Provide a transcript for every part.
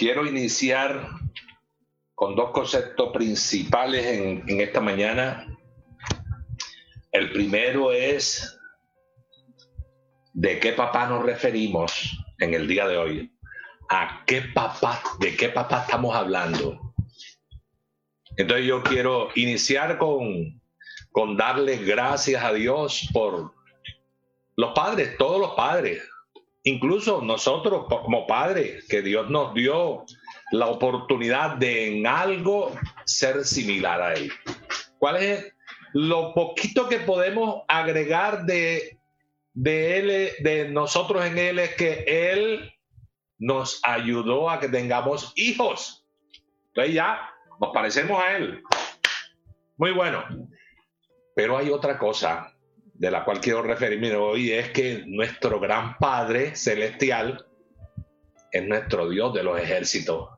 Quiero iniciar con dos conceptos principales en, esta mañana. El primero es de qué papá nos referimos en el día de hoy. ¿A qué papá, de qué papá estamos hablando? Entonces yo quiero iniciar con, con darle gracias a Dios por los padres, todos los padres, incluso nosotros como padres, que Dios nos dio la oportunidad de en algo ser similar a Él. ¿Cuál es lo poquito que podemos agregar de de él, de nosotros en él es que él nos ayudó a que tengamos hijos. Entonces ya nos parecemos a él. Muy bueno. Pero hay otra cosa de la cual quiero referirme hoy, es que nuestro gran Padre celestial es nuestro Dios de los ejércitos,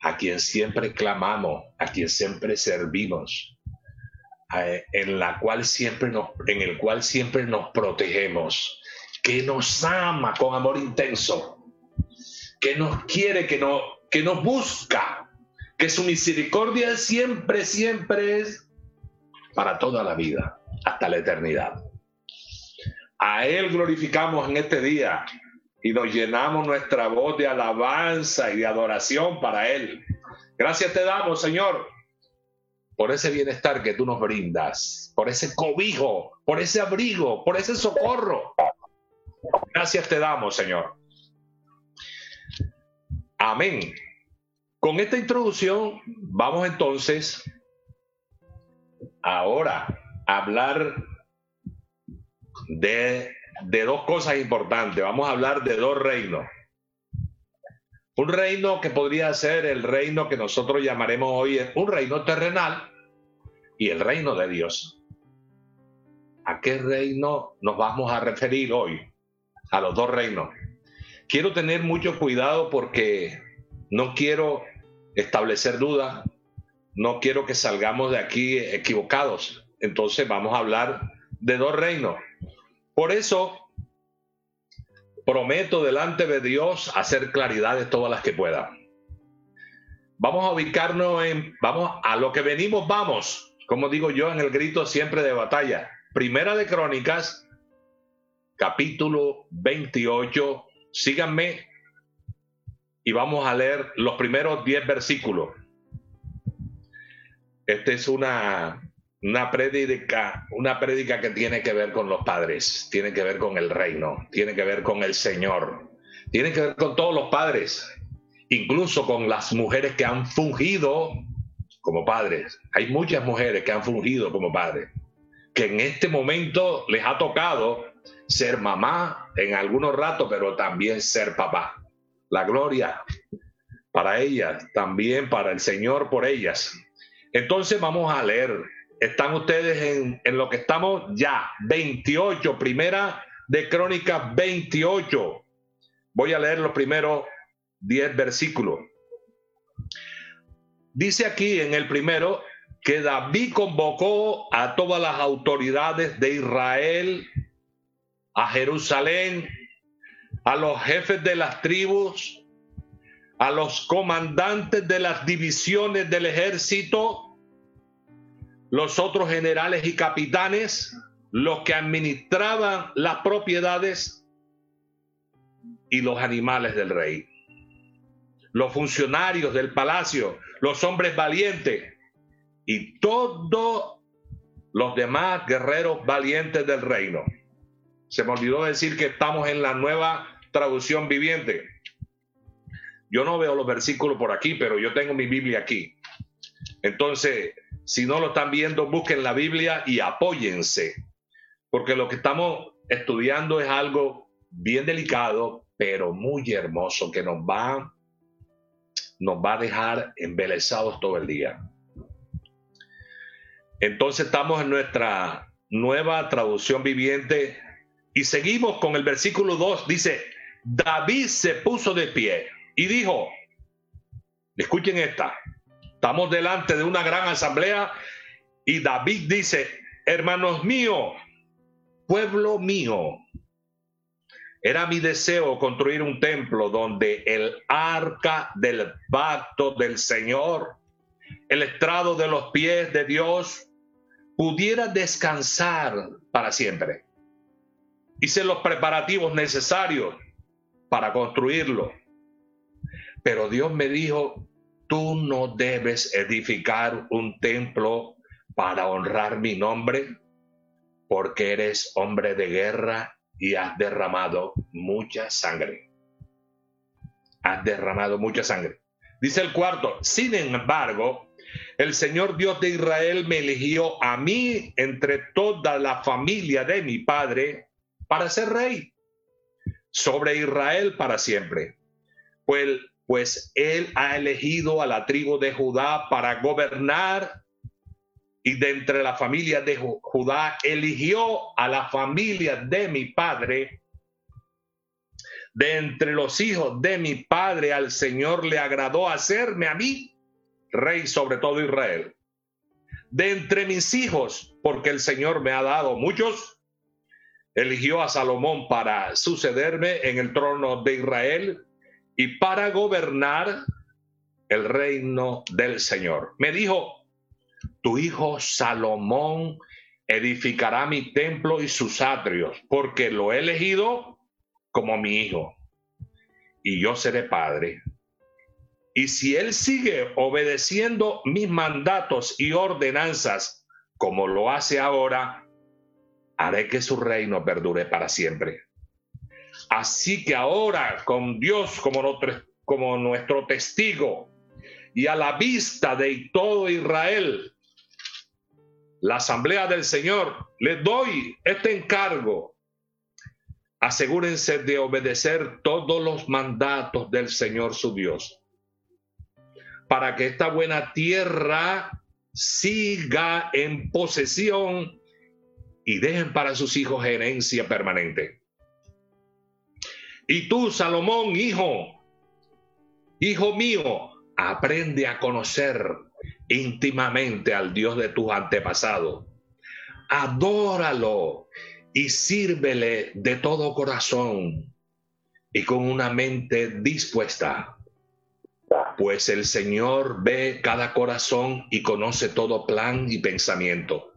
a quien siempre clamamos, a quien siempre servimos. En la cual siempre nos, en el cual siempre nos protegemos, que nos ama con amor intenso, que nos quiere, que, no, que nos busca, que su misericordia siempre, siempre es para toda la vida, hasta la eternidad. A Él glorificamos en este día y nos llenamos nuestra voz de alabanza y de adoración para Él. Gracias te damos, Señor, por ese bienestar que tú nos brindas, por ese cobijo, por ese abrigo, por ese socorro. Gracias te damos, Señor. Amén. Con esta introducción vamos entonces ahora a hablar de, de dos cosas importantes. Vamos a hablar de dos reinos. Un reino que podría ser el reino que nosotros llamaremos hoy un reino terrenal y el reino de Dios. ¿A qué reino nos vamos a referir hoy? A los dos reinos. Quiero tener mucho cuidado porque no quiero establecer dudas, no quiero que salgamos de aquí equivocados. Entonces vamos a hablar de dos reinos. Por eso prometo delante de Dios hacer claridades todas las que pueda. Vamos a ubicarnos en, vamos a lo que venimos, vamos como digo yo en el grito siempre de batalla. Primera de Crónicas, capítulo 28. Síganme y vamos a leer los primeros 10 versículos. Esta es una, una prédica, una prédica que tiene que ver con los padres, tiene que ver con el reino, tiene que ver con el Señor, tiene que ver con todos los padres, incluso con las mujeres que han fungido como padres. Hay muchas mujeres que han fungido como padres, que en este momento les ha tocado ser mamá en algunos ratos, pero también ser papá. La gloria para ellas, también para el Señor por ellas. Entonces vamos a leer. Están ustedes en, en lo que estamos ya, 28, primera de Crónicas 28. Voy a leer los primeros 10 versículos. Dice aquí en el primero que David convocó a todas las autoridades de Israel, a Jerusalén, a los jefes de las tribus, a los comandantes de las divisiones del ejército, los otros generales y capitanes, los que administraban las propiedades y los animales del rey los funcionarios del palacio, los hombres valientes y todos los demás guerreros valientes del reino. Se me olvidó decir que estamos en la nueva traducción viviente. Yo no veo los versículos por aquí, pero yo tengo mi Biblia aquí. Entonces, si no lo están viendo, busquen la Biblia y apóyense, porque lo que estamos estudiando es algo bien delicado, pero muy hermoso, que nos va nos va a dejar embelesados todo el día. Entonces estamos en nuestra nueva traducción viviente y seguimos con el versículo 2. Dice, David se puso de pie y dijo, escuchen esta, estamos delante de una gran asamblea Y David dice, hermanos míos, pueblo mío, era mi deseo construir un templo donde el arca del pacto del Señor, el estrado de los pies de Dios, pudiera descansar para siempre. Hice los preparativos necesarios para construirlo. Pero Dios me dijo, tú no debes edificar un templo para honrar mi nombre, porque eres hombre de guerra y has derramado mucha sangre. Has derramado mucha sangre. Dice el cuarto, sin embargo, el Señor Dios de Israel me eligió a mí entre toda la familia de mi padre para ser rey sobre Israel para siempre. Pues, pues él ha elegido a la tribu de Judá para gobernar y de entre la familia de Judá eligió a la familia de mi padre. De entre los hijos de mi padre al Señor le agradó hacerme a mí rey sobre todo Israel. De entre mis hijos, porque el Señor me ha dado muchos, eligió a Salomón para sucederme en el trono de Israel y para gobernar el reino del Señor. Me dijo, tu hijo Salomón edificará mi templo y sus atrios, porque lo he elegido como mi hijo, y yo seré padre. Y si él sigue obedeciendo mis mandatos y ordenanzas como lo hace ahora, haré que su reino perdure para siempre. Así que ahora, con Dios como nuestro, como nuestro testigo y a la vista de todo Israel, la asamblea del Señor, les doy este encargo. Asegúrense de obedecer todos los mandatos del Señor su Dios, para que esta buena tierra siga en posesión y dejen para sus hijos herencia permanente. Y tú, Salomón, hijo, hijo mío, aprende a conocer íntimamente al Dios de tus antepasados. Adóralo y sírvele de todo corazón y con una mente dispuesta. Pues el Señor ve cada corazón y conoce todo plan y pensamiento.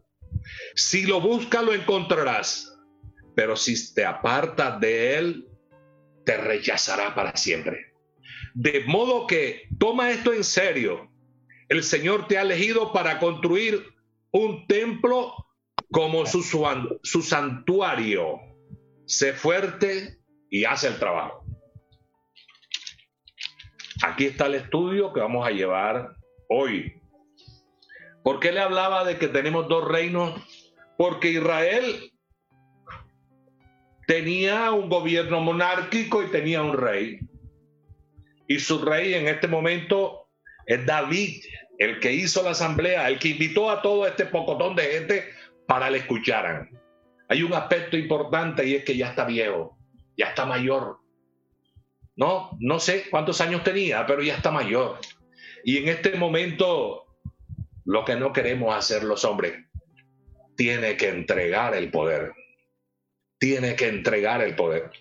Si lo buscas, lo encontrarás, pero si te apartas de él, te rechazará para siempre. De modo que toma esto en serio el Señor te ha elegido para construir un templo como su, su santuario. Sé fuerte y haz el trabajo. Aquí está el estudio que vamos a llevar hoy. ¿Por qué le hablaba de que tenemos dos reinos? Porque Israel tenía un gobierno monárquico y tenía un rey. Y su rey en este momento es David, el que hizo la asamblea, el que invitó a todo este pocotón de gente para le escucharan. Hay un aspecto importante y es que ya está viejo, ya está mayor. No, no sé cuántos años tenía, pero ya está mayor. Y en este momento, lo que no queremos hacer los hombres, tiene que entregar el poder. Tiene que entregar el poder.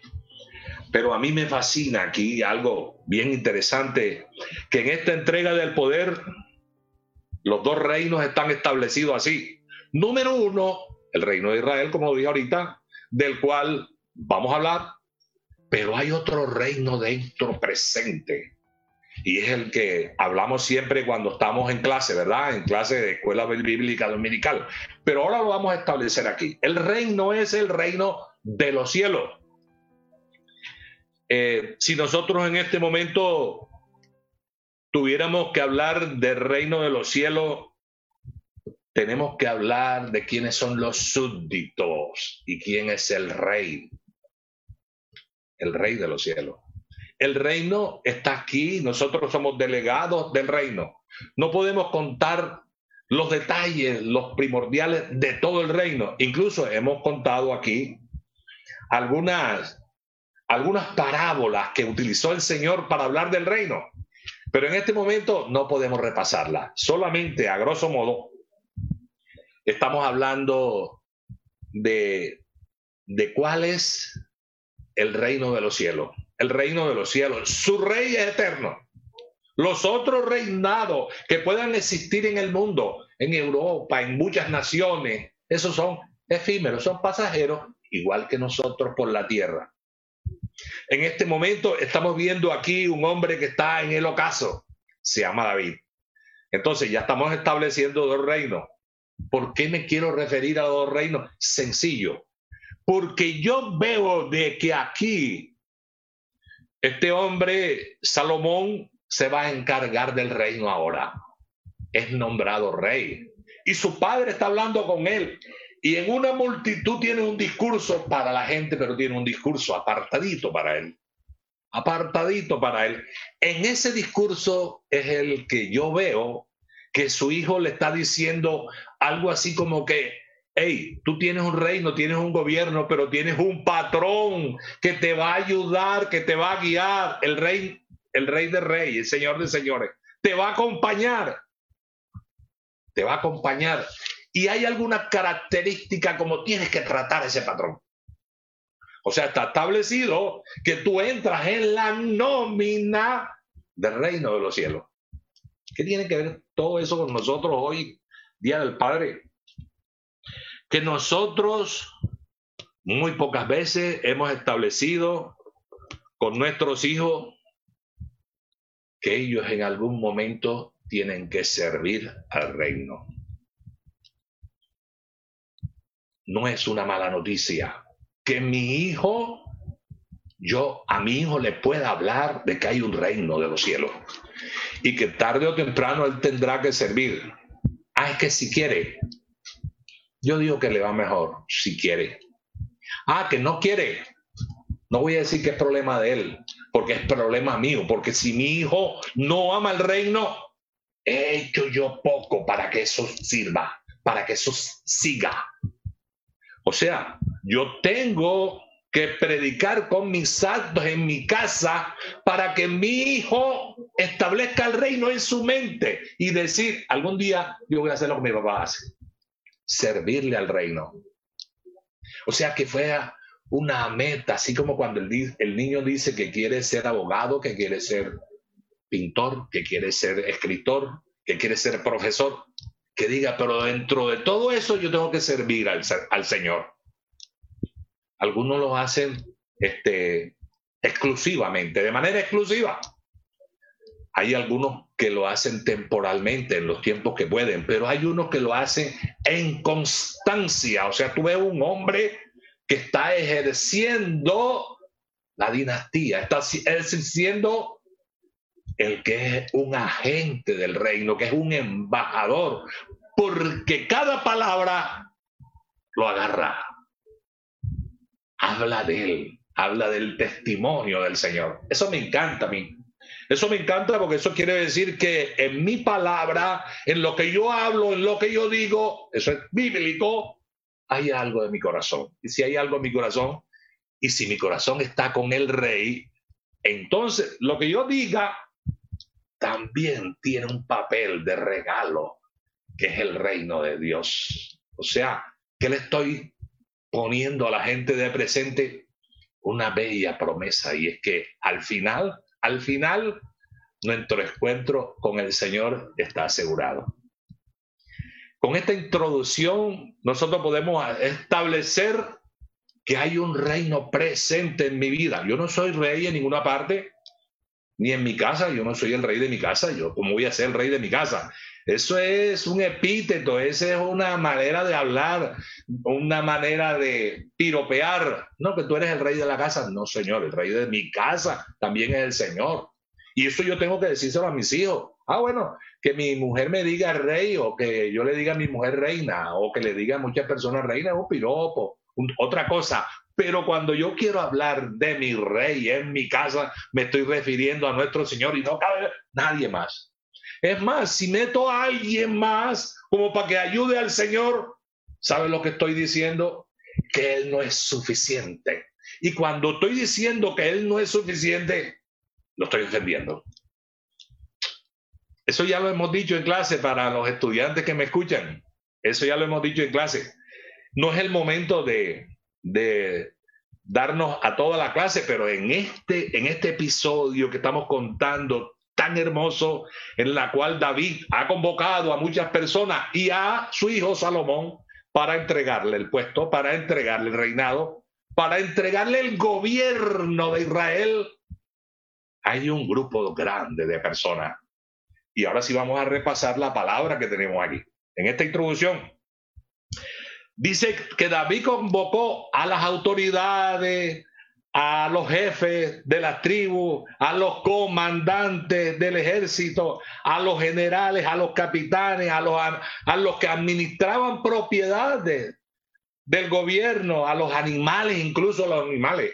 Pero a mí me fascina aquí algo bien interesante, que en esta entrega del poder los dos reinos están establecidos así. Número uno, el reino de Israel, como dije ahorita, del cual vamos a hablar, pero hay otro reino dentro presente. Y es el que hablamos siempre cuando estamos en clase, ¿verdad? En clase de escuela bíblica dominical. Pero ahora lo vamos a establecer aquí. El reino es el reino de los cielos. Eh, si nosotros en este momento tuviéramos que hablar del reino de los cielos, tenemos que hablar de quiénes son los súbditos y quién es el rey, el rey de los cielos. El reino está aquí, nosotros somos delegados del reino. No podemos contar los detalles, los primordiales de todo el reino. Incluso hemos contado aquí algunas, algunas parábolas que utilizó el Señor para hablar del reino. Pero en este momento no podemos repasarla. Solamente a grosso modo estamos hablando de, de cuál es el reino de los cielos. El reino de los cielos. Su rey es eterno. Los otros reinados que puedan existir en el mundo, en Europa, en muchas naciones, esos son efímeros, son pasajeros, igual que nosotros por la tierra. En este momento estamos viendo aquí un hombre que está en el ocaso, se llama David. Entonces ya estamos estableciendo dos reinos. ¿Por qué me quiero referir a dos reinos? Sencillo. Porque yo veo de que aquí este hombre, Salomón, se va a encargar del reino ahora. Es nombrado rey. Y su padre está hablando con él. Y en una multitud tiene un discurso para la gente, pero tiene un discurso apartadito para él. Apartadito para él. En ese discurso es el que yo veo que su hijo le está diciendo algo así como que, hey, tú tienes un reino, tienes un gobierno, pero tienes un patrón que te va a ayudar, que te va a guiar, el rey, el rey de reyes, el señor de señores, te va a acompañar, te va a acompañar y hay alguna característica como tienes que tratar ese patrón. O sea, está establecido que tú entras en la nómina del reino de los cielos. ¿Qué tiene que ver todo eso con nosotros hoy, Día del Padre? Que nosotros muy pocas veces hemos establecido con nuestros hijos que ellos en algún momento tienen que servir al reino. no es una mala noticia. Que mi hijo, yo a mi hijo le pueda hablar de que hay un reino de los cielos y que tarde o temprano él tendrá que servir. Ah, es que si quiere. Yo digo que le va mejor si quiere. Ah, que no quiere. No voy a decir que es problema de él, porque es problema mío, porque si mi hijo no ama el reino, he hecho yo poco para que eso sirva, para que eso siga. O sea, yo tengo que predicar con mis actos en mi casa para que mi hijo establezca el reino en su mente y decir, algún día yo voy a hacer lo que mi papá hace, servirle al reino. O sea, que fuera una meta, así como cuando el, niño dice que quiere ser abogado, que quiere ser pintor, que quiere ser escritor, que quiere ser profesor que diga, pero dentro de todo eso yo tengo que servir al, al Señor. Algunos lo hacen este, exclusivamente, de manera exclusiva. Hay algunos que lo hacen temporalmente, en los tiempos que pueden, pero hay unos que lo hacen en constancia. O sea, tú ves un hombre que está ejerciendo la dinastía, está ejerciendo el que es un agente del reino, que es un embajador, porque cada palabra lo agarra. Habla de él, habla del testimonio del Señor. Eso me encanta a mí. Eso me encanta porque eso quiere decir que en mi palabra, en lo que yo hablo, en lo que yo digo, eso es bíblico, hay algo de mi corazón. Y si hay algo en mi corazón, y si mi corazón está con el rey, entonces lo que yo diga también tiene un papel de regalo, que es el reino de Dios. O sea, que le estoy poniendo a la gente de presente una bella promesa y es que al final, al final, nuestro encuentro con el Señor está asegurado. Con esta introducción, nosotros podemos establecer que hay un reino presente en mi vida. Yo no soy rey en ninguna parte, ni en mi casa, yo no soy el rey de mi casa, yo cómo voy a ser el rey de mi casa. Eso es un epíteto, esa es una manera de hablar, una manera de piropear. No, que tú eres el rey de la casa. No, señor, el rey de mi casa también es el Señor. Y eso yo tengo que decírselo a mis hijos. Ah, bueno, que mi mujer me diga rey o que yo le diga a mi mujer reina o que le diga a muchas personas reina es un piropo. otra cosa, pero cuando yo quiero hablar de mi rey en mi casa, me estoy refiriendo a nuestro Señor y no cabe nadie más. Es más, si meto a alguien más como para que ayude al Señor, ¿sabe lo que estoy diciendo? Que Él no es suficiente. Y cuando estoy diciendo que Él no es suficiente, lo estoy defendiendo. Eso ya lo hemos dicho en clase para los estudiantes que me escuchan. Eso ya lo hemos dicho en clase. No es el momento de, de darnos a toda la clase, pero en este, en este episodio que estamos contando tan hermoso, en la cual David ha convocado a muchas personas y a su hijo Salomón para entregarle el puesto, para entregarle el reinado, para entregarle el gobierno de Israel, hay un grupo grande de personas. Y ahora sí vamos a repasar la palabra que tenemos aquí. En esta introducción, dice que David convocó a las autoridades, a los jefes de las tribus, a los comandantes del ejército, a los generales, a los capitanes, a los, a los que administraban propiedades del gobierno, a los animales, incluso a los animales.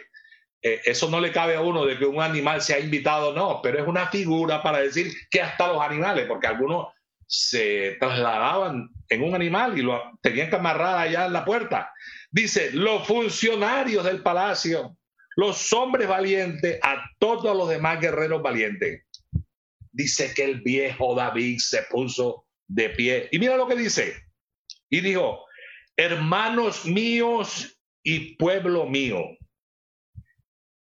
Eh, eso no le cabe a uno de que un animal sea invitado, no, pero es una figura para decir que hasta los animales, porque algunos se trasladaban en un animal y lo tenían que amarrar allá en la puerta. Dice, los funcionarios del palacio, los hombres valientes, a todos los demás guerreros valientes. Dice que el viejo David se puso de pie. Y mira lo que dice. Y dijo, hermanos míos y pueblo mío.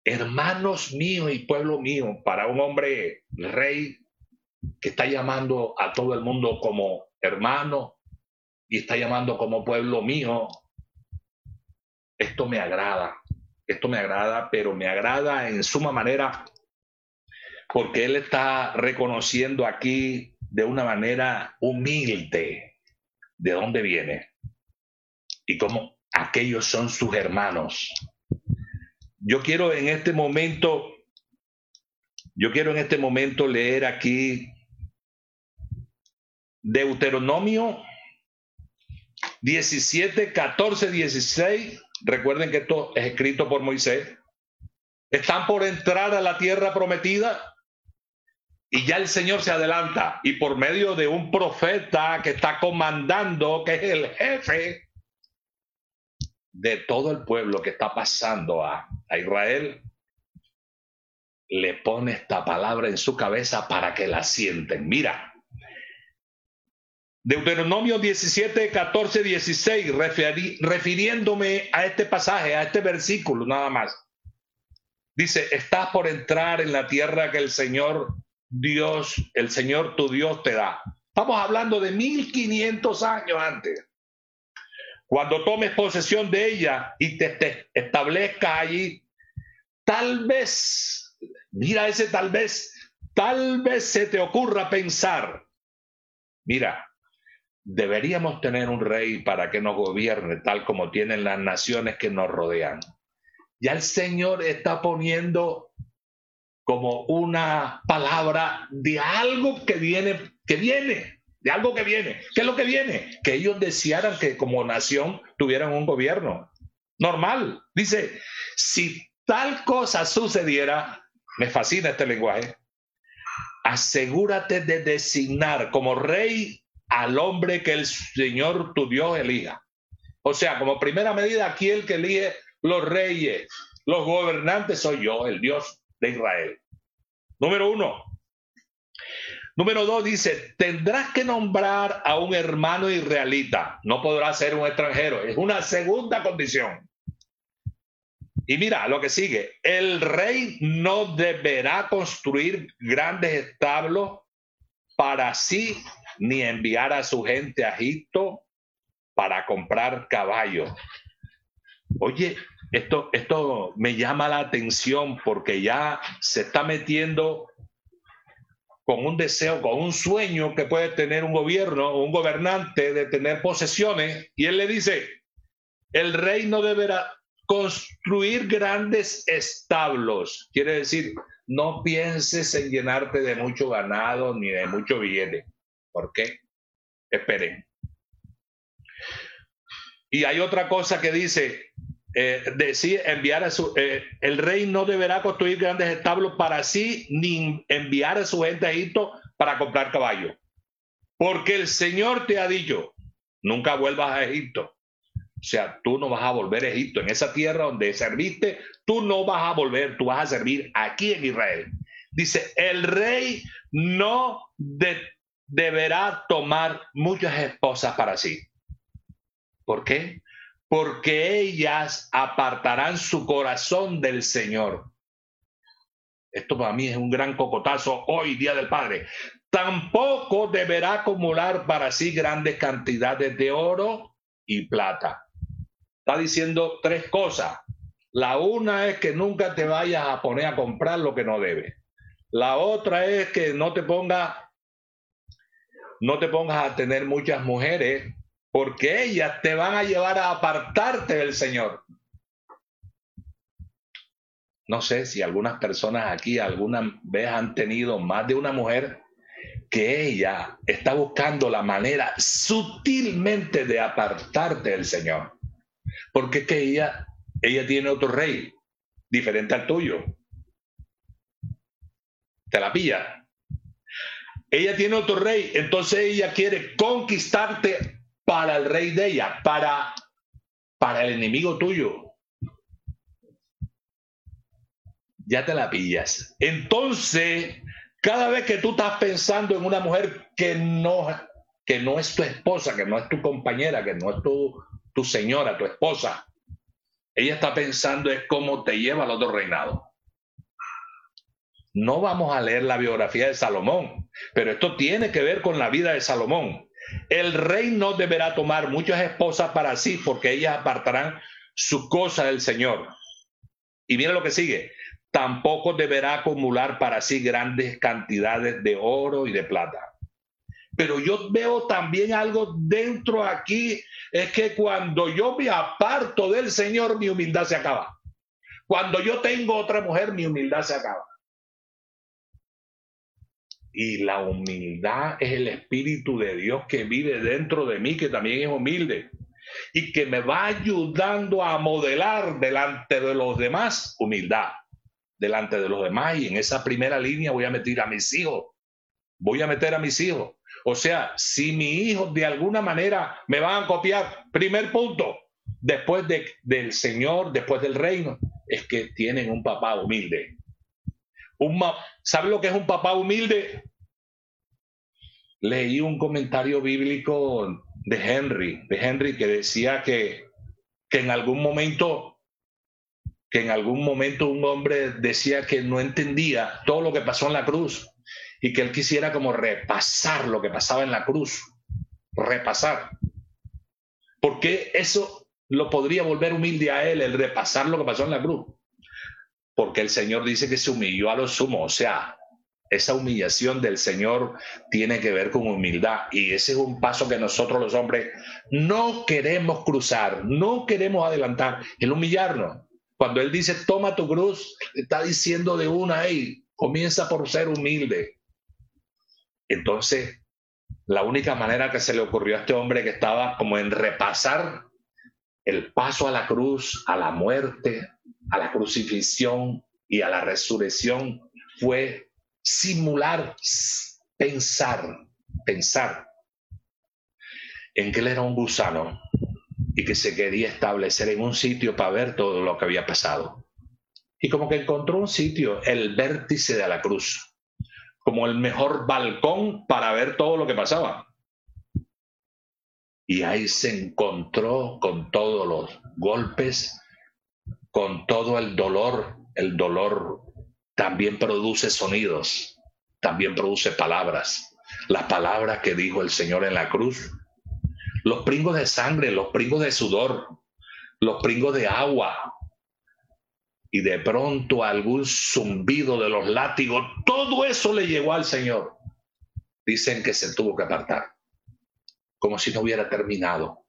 Hermanos míos y pueblo mío, para un hombre rey que está llamando a todo el mundo como hermano y está llamando como pueblo mío, esto me agrada. Esto me agrada, pero me agrada en suma manera porque él está reconociendo aquí de una manera humilde de dónde viene y cómo aquellos son sus hermanos. Yo quiero en este momento, yo quiero en este momento leer aquí Deuteronomio 17, 14, 16 Recuerden que esto es escrito por Moisés. Están por entrar a la tierra prometida y ya el Señor se adelanta y por medio de un profeta que está comandando, que es el jefe de todo el pueblo que está pasando a, Israel, le pone esta palabra en su cabeza para que la sienten. Mira, Deuteronomio 17, 14, 16, refiriéndome a este pasaje, a este versículo nada más. Dice, estás por entrar en la tierra que el Señor Dios, el Señor tu Dios te da. Estamos hablando de 1500 años antes. Cuando tomes posesión de ella y te, te establezcas allí, tal vez, mira ese tal vez, tal vez se te ocurra pensar, mira, deberíamos tener un rey para que nos gobierne tal como tienen las naciones que nos rodean. Ya el Señor está poniendo como una palabra de algo que viene, que viene, de algo que viene. ¿Qué es lo que viene? Que ellos desearan que como nación tuvieran un gobierno normal. Dice, si tal cosa sucediera, me fascina este lenguaje, asegúrate de designar como rey al hombre que el Señor tu Dios elija. O sea, como primera medida, aquí el que elige los reyes, los gobernantes soy yo, el Dios de Israel. Número uno. Número dos dice, tendrás que nombrar a un hermano israelita, no podrá ser un extranjero, es una segunda condición. Y mira lo que sigue, el rey no deberá construir grandes establos para sí ni enviar a su gente a Egipto para comprar caballos. Oye, esto, esto me llama la atención porque ya se está metiendo con un deseo, con un sueño que puede tener un gobierno un gobernante de tener posesiones. Y él le dice, el rey no deberá construir grandes establos. Quiere decir, no pienses en llenarte de mucho ganado ni de mucho billete. ¿Por qué? Esperen. Y hay otra cosa que dice, eh, decir, enviar a su, eh, el rey no deberá construir grandes establos para sí, ni enviar a su gente a Egipto para comprar caballos. Porque el Señor te ha dicho, nunca vuelvas a Egipto. O sea, tú no vas a volver a Egipto. En esa tierra donde serviste, tú no vas a volver, tú vas a servir aquí en Israel. Dice, el rey no de, deberá tomar muchas esposas para sí. ¿Por qué? Porque ellas apartarán su corazón del Señor. Esto para mí es un gran cocotazo hoy, Día del Padre. Tampoco deberá acumular para sí grandes cantidades de oro y plata. Está diciendo tres cosas. La una es que nunca te vayas a poner a comprar lo que no debes. La otra es que no te pongas no te pongas a tener muchas mujeres porque ellas te van a llevar a apartarte del Señor. No sé si algunas personas aquí alguna vez han tenido más de una mujer que ella está buscando la manera sutilmente de apartarte del Señor. Porque es que ella ella tiene otro rey, diferente al tuyo. Te la pilla. Ella tiene otro rey, entonces ella quiere conquistarte para el rey de ella, para, para el enemigo tuyo. Ya te la pillas. Entonces, cada vez que tú estás pensando en una mujer que no, que no es tu esposa, que no es tu compañera, que no es tu, tu señora, tu esposa, ella está pensando es cómo te lleva al otro reinado. No vamos a leer la biografía de Salomón, pero esto tiene que ver con la vida de Salomón. El rey no deberá tomar muchas esposas para sí, porque ellas apartarán su cosa del Señor. Y mira lo que sigue. Tampoco deberá acumular para sí grandes cantidades de oro y de plata. Pero yo veo también algo dentro aquí es que cuando yo me aparto del Señor, mi humildad se acaba. Cuando yo tengo otra mujer, mi humildad se acaba. Y la humildad es el Espíritu de Dios que vive dentro de mí, que también es humilde. Y que me va ayudando a modelar delante de los demás humildad. Delante de los demás. Y en esa primera línea voy a meter a mis hijos. Voy a meter a mis hijos. O sea, si mi hijo de alguna manera me van a copiar, primer punto, después de, del Señor, después del reino, es que tienen un papá humilde. Un, ¿Sabe lo que es un papá humilde? Leí un comentario bíblico de Henry, de Henry que decía que, que en algún momento, que en algún momento un hombre decía que no entendía todo lo que pasó en la cruz y que él quisiera como repasar lo que pasaba en la cruz, repasar. Porque eso lo podría volver humilde a él, el repasar lo que pasó en la cruz. Porque el Señor dice que se humilló a lo sumo, o sea, esa humillación del Señor tiene que ver con humildad y ese es un paso que nosotros los hombres no queremos cruzar, no queremos adelantar, el humillarnos. Cuando Él dice, toma tu cruz, está diciendo de una, hey, comienza por ser humilde. Entonces, la única manera que se le ocurrió a este hombre que estaba como en repasar el paso a la cruz, a la muerte, a la crucifixión y a la resurrección fue simular, pensar, pensar en que él era un gusano y que se quería establecer en un sitio para ver todo lo que había pasado. Y como que encontró un sitio, el vértice de la cruz como el mejor balcón para ver todo lo que pasaba. Y ahí se encontró con todos los golpes, con todo el dolor. El dolor también produce sonidos, también produce palabras. Las palabras que dijo el Señor en la cruz. Los pringos de sangre, los pringos de sudor, los pringos de agua, y de pronto algún zumbido de los látigos, todo eso le llegó al Señor. Dicen que se tuvo que apartar, como si no hubiera terminado.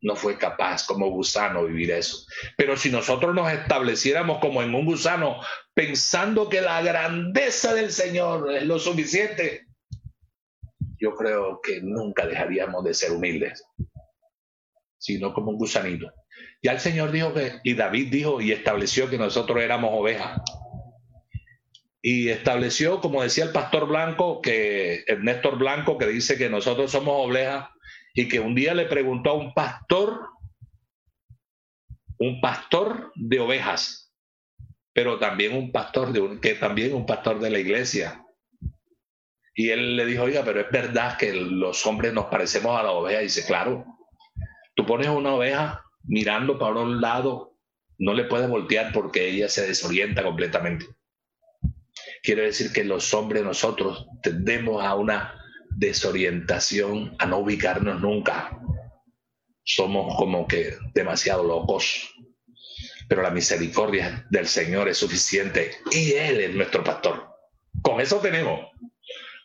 No fue capaz como gusano vivir eso. Pero si nosotros nos estableciéramos como en un gusano, pensando que la grandeza del Señor es lo suficiente, yo creo que nunca dejaríamos de ser humildes, sino como un gusanito. Ya el Señor dijo que, y David dijo y estableció que nosotros éramos ovejas. Y estableció, como decía el pastor Blanco, que el Néstor Blanco, que dice que nosotros somos ovejas, y que un día le preguntó a un pastor, un pastor de ovejas, pero también un pastor de que también un pastor de la iglesia. Y él le dijo, oiga, pero es verdad que los hombres nos parecemos a la oveja. Y dice, claro, tú pones una oveja mirando para un lado, no le puedes voltear porque ella se desorienta completamente. Quiere decir que los hombres nosotros tendemos a una desorientación, a no ubicarnos nunca. Somos como que demasiado locos. Pero la misericordia del Señor es suficiente y Él es nuestro pastor. Con eso tenemos.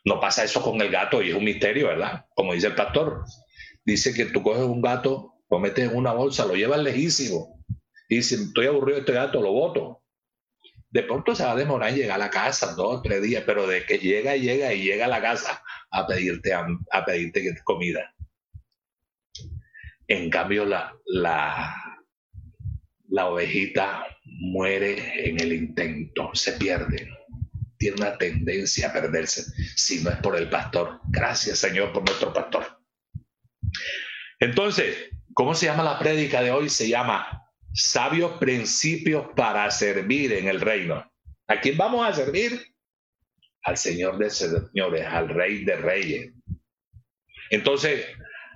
No pasa eso con el gato y es un misterio, ¿verdad? Como dice el pastor. Dice que tú coges un gato, lo metes en una bolsa, lo llevas lejísimo. Y si estoy aburrido de este gato, lo boto. De pronto se va a demorar en llegar a la casa, dos, tres días, pero de que llega, llega y llega a la casa a pedirte, a, comida. En cambio, la, la, la ovejita muere en el intento, se pierde tiene una tendencia a perderse si no es por el pastor. Gracias, Señor, por nuestro pastor. Entonces, ¿cómo se llama la prédica de hoy? Se llama Sabios Principios para Servir en el Reino. ¿A quién vamos a servir? Al Señor de señores, al Rey de Reyes. Entonces,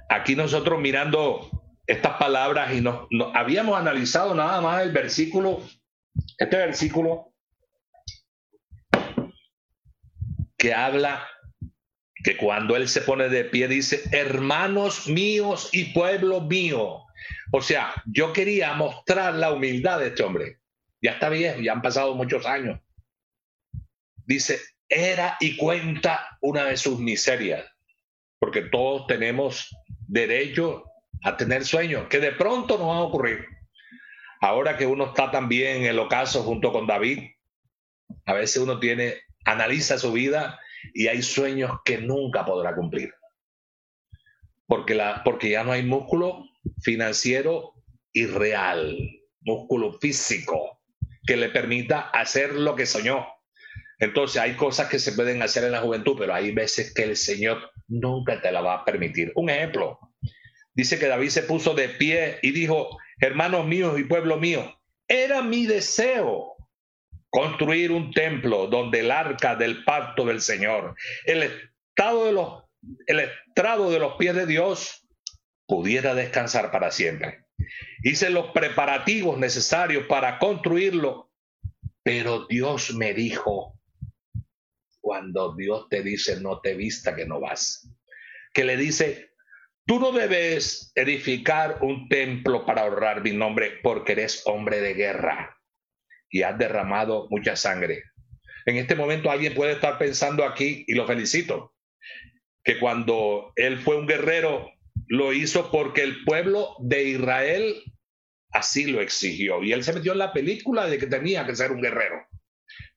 aquí nosotros mirando estas palabras y nos, habíamos analizado nada más el versículo, este versículo que habla que cuando él se pone de pie dice, hermanos míos y pueblo mío. O sea, yo quería mostrar la humildad de este hombre. Ya está viejo, ya han pasado muchos años. Dice, era y cuenta una de sus miserias, porque todos tenemos derecho a tener sueños, que de pronto nos van a ocurrir. Ahora que uno está también en el ocaso junto con David, a veces uno tiene analiza su vida y hay sueños que nunca podrá cumplir. Porque, la, porque ya no hay músculo financiero y real, músculo físico que le permita hacer lo que soñó. Entonces hay cosas que se pueden hacer en la juventud, pero hay veces que el Señor nunca te la va a permitir. Un ejemplo, dice que David se puso de pie y dijo, hermanos míos y pueblo mío, era mi deseo construir un templo donde el arca del pacto del Señor, el estado de los, el estrado de los pies de Dios pudiera descansar para siempre. Hice los preparativos necesarios para construirlo, pero Dios me dijo, cuando Dios te dice no te vista que no vas, que le dice, tú no debes edificar un templo para ahorrar mi nombre porque eres hombre de guerra y has derramado mucha sangre. En este momento alguien puede estar pensando aquí, y lo felicito, que cuando él fue un guerrero, lo hizo porque el pueblo de Israel así lo exigió. Y él se metió en la película de que tenía que ser un guerrero.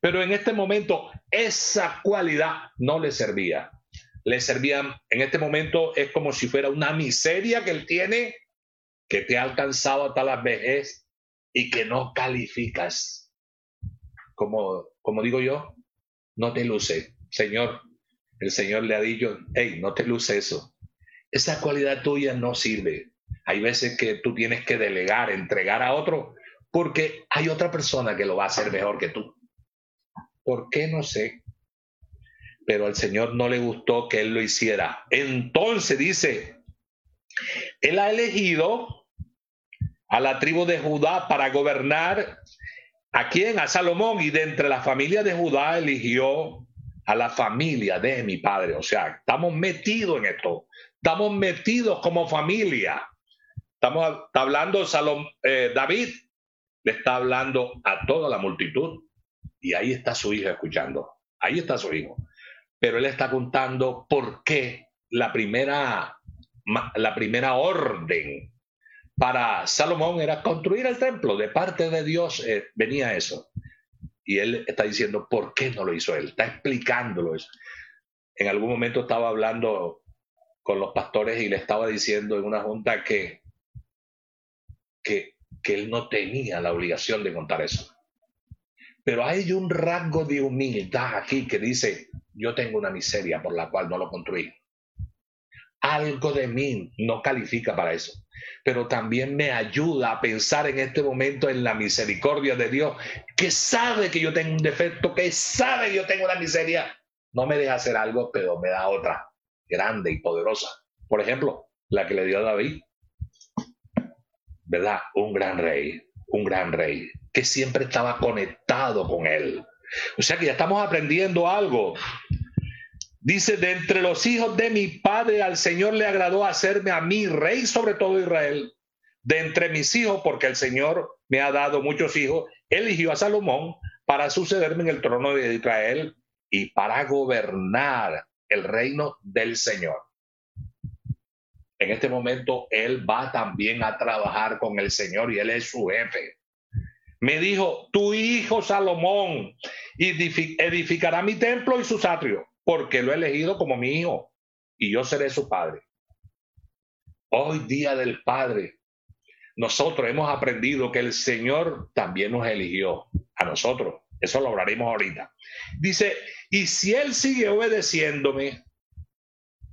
Pero en este momento esa cualidad no le servía. Le servían, en este momento es como si fuera una miseria que él tiene, que te ha alcanzado hasta la vejez y que no calificas como, como digo yo, no te luce. Señor, el Señor le ha dicho, hey, no te luce eso. Esa cualidad tuya no sirve. Hay veces que tú tienes que delegar, entregar a otro, porque hay otra persona que lo va a hacer mejor que tú. ¿Por qué? No sé. Pero al Señor no le gustó que Él lo hiciera. Entonces dice, Él ha elegido a la tribu de Judá para gobernar ¿A quién? A Salomón. Y de entre la familia de Judá eligió a la familia de mi padre. O sea, estamos metidos en esto. Estamos metidos como familia. Estamos hablando Salom, eh, David, le está hablando a toda la multitud. Y ahí está su hijo escuchando. Ahí está su hijo. Pero él está contando por qué la primera, la primera orden para Salomón era construir el templo. De parte de Dios eh, venía eso. Y él está diciendo, ¿por qué no lo hizo él? Está explicándolo eso. En algún momento estaba hablando con los pastores y le estaba diciendo en una junta que, que, que él no tenía la obligación de contar eso. Pero hay un rasgo de humildad aquí que dice, yo tengo una miseria por la cual no lo construí. Algo de mí no califica para eso pero también me ayuda a pensar en este momento en la misericordia de Dios, que sabe que yo tengo un defecto, que sabe que yo tengo una miseria. No me deja hacer algo, pero me da otra, grande y poderosa. Por ejemplo, la que le dio a David. ¿verdad? Un gran rey, un gran rey, que siempre estaba conectado con él. O sea que ya estamos aprendiendo algo. Dice, de entre los hijos de mi padre al Señor le agradó hacerme a mí rey sobre todo Israel. De entre mis hijos, porque el Señor me ha dado muchos hijos, eligió a Salomón para sucederme en el trono de Israel y para gobernar el reino del Señor. En este momento él va también a trabajar con el Señor y él es su jefe. Me dijo, tu hijo Salomón edificará mi templo y sus atrios porque lo he elegido como mi hijo y yo seré su padre. Hoy día del Padre, nosotros hemos aprendido que el Señor también nos eligió a nosotros. Eso lo hablaremos ahorita. Dice, y si Él sigue obedeciéndome,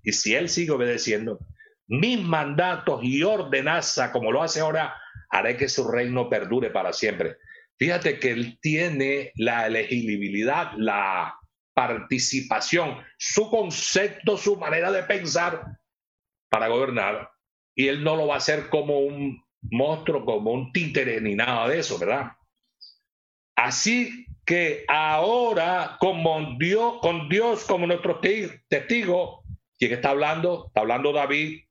y si Él sigue obedeciendo mis mandatos y ordenanza como lo hace ahora, haré que su reino perdure para siempre. Fíjate que Él tiene la elegibilidad, la participación, su concepto, su manera de pensar para gobernar. Y él no lo va a hacer como un monstruo, como un títere, ni nada de eso, ¿verdad? Así que ahora, como Dios, con Dios como nuestro testigo, ¿quién está hablando? Está hablando David.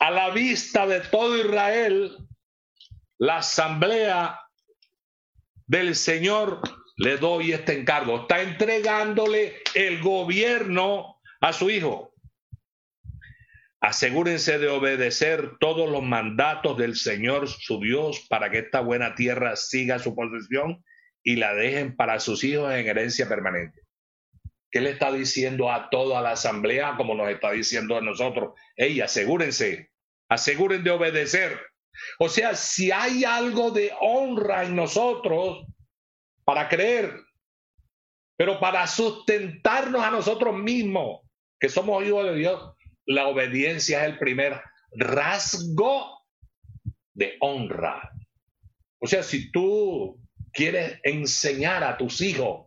A la vista de todo Israel, la asamblea del Señor le doy este encargo. Está entregándole el gobierno a su hijo. Asegúrense de obedecer todos los mandatos del Señor su Dios para que esta buena tierra siga su posesión y la dejen para sus hijos en herencia permanente. ¿Qué le está diciendo a toda la asamblea como nos está diciendo a nosotros? Ey, asegúrense, aseguren de obedecer. O sea, si hay algo de honra en nosotros, para creer, pero para sustentarnos a nosotros mismos, que somos hijos de Dios, la obediencia es el primer rasgo de honra. O sea, si tú quieres enseñar a tus hijos,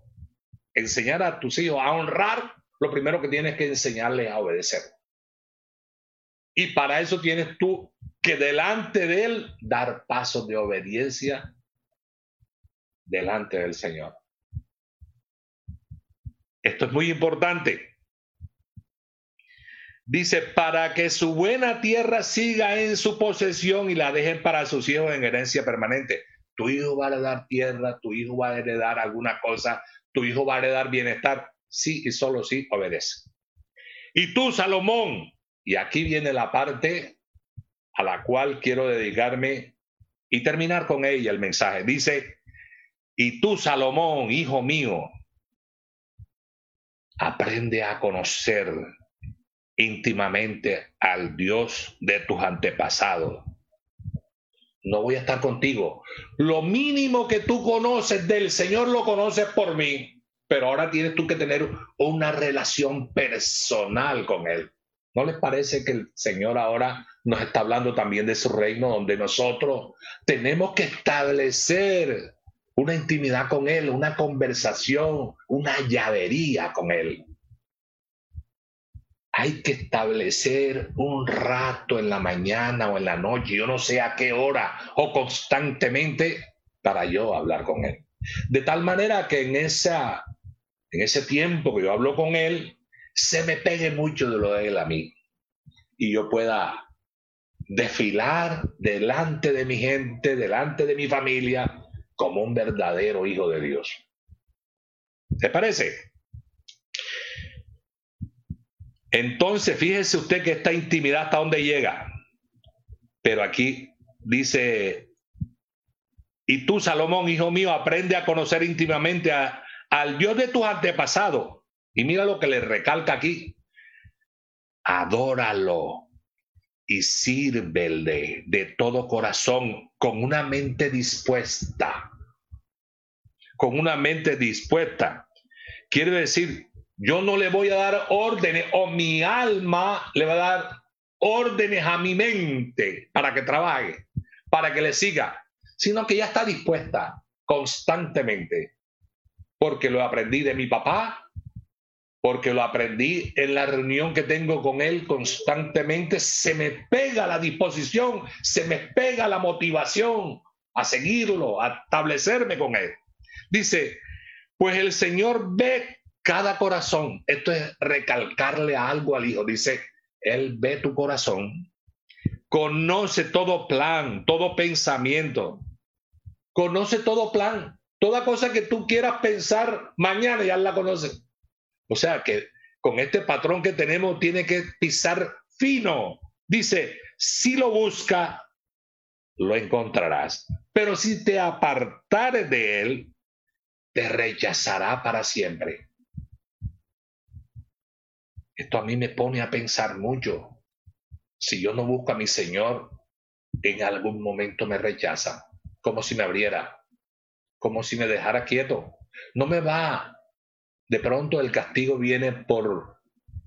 enseñar a tus hijos a honrar, lo primero que tienes que enseñarles a obedecer. Y para eso tienes tú que delante de él dar pasos de obediencia delante del Señor. Esto es muy importante. Dice, para que su buena tierra siga en su posesión y la dejen para sus hijos en herencia permanente. Tu hijo va a heredar tierra, tu hijo va a heredar alguna cosa, tu hijo va a heredar bienestar. Sí y solo sí obedece. Y tú, Salomón, y aquí viene la parte a la cual quiero dedicarme y terminar con ella el mensaje. Dice, y tú, Salomón, hijo mío, aprende a conocer íntimamente al Dios de tus antepasados. No voy a estar contigo. Lo mínimo que tú conoces del Señor lo conoces por mí, pero ahora tienes tú que tener una relación personal con Él. ¿No les parece que el Señor ahora nos está hablando también de su reino donde nosotros tenemos que establecer una intimidad con Él, una conversación, una llavería con Él. Hay que establecer un rato en la mañana o en la noche, yo no sé a qué hora o constantemente para yo hablar con Él. De tal manera que en, esa, en ese tiempo que yo hablo con Él, se me pegue mucho de lo de Él a mí y yo pueda desfilar delante de mi gente, delante de mi familia, como un verdadero hijo de Dios. ¿Se parece? Entonces, fíjese usted que esta intimidad hasta dónde llega. Pero aquí dice, y tú, Salomón, hijo mío, aprende a conocer íntimamente al Dios de tus antepasados. Y mira lo que le recalca aquí. Adóralo y sírvele de todo corazón con una mente dispuesta. Con una mente dispuesta. Quiere decir, yo no le voy a dar órdenes o mi alma le va a dar órdenes a mi mente para que trabaje, para que le siga, sino que ya está dispuesta constantemente, porque lo aprendí de mi papá, porque lo aprendí en la reunión que tengo con él constantemente, se me pega la disposición, se me pega la motivación a seguirlo, a establecerme con él. Dice, pues el Señor ve cada corazón. Esto es recalcarle algo al Hijo. Dice, Él ve tu corazón, conoce todo plan, todo pensamiento, conoce todo plan, toda cosa que tú quieras pensar mañana ya la conoce. O sea que con este patrón que tenemos tiene que pisar fino. Dice, si lo busca, lo encontrarás. Pero si te apartares de él, te rechazará para siempre. Esto a mí me pone a pensar mucho. Si yo no busco a mi Señor, en algún momento me rechaza, como si me abriera, como si me dejara quieto. No me va de pronto el castigo viene por,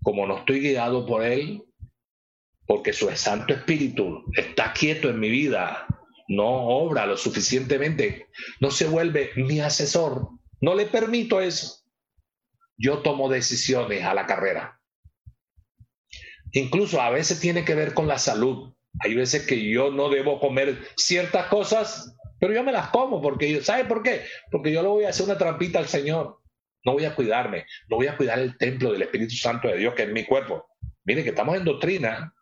como no estoy guiado por Él, porque su Santo Espíritu está quieto en mi vida, no obra lo suficientemente, no se vuelve mi asesor, no le permito eso. Yo tomo decisiones a la carrera. Incluso a veces tiene que ver con la salud. Hay veces que yo no debo comer ciertas cosas, pero yo me las como porque, ¿sabe por qué? Porque yo le voy a hacer una trampita al Señor no voy a cuidarme, no voy a cuidar el templo del Espíritu Santo de Dios que es mi cuerpo. Mire que estamos en doctrina.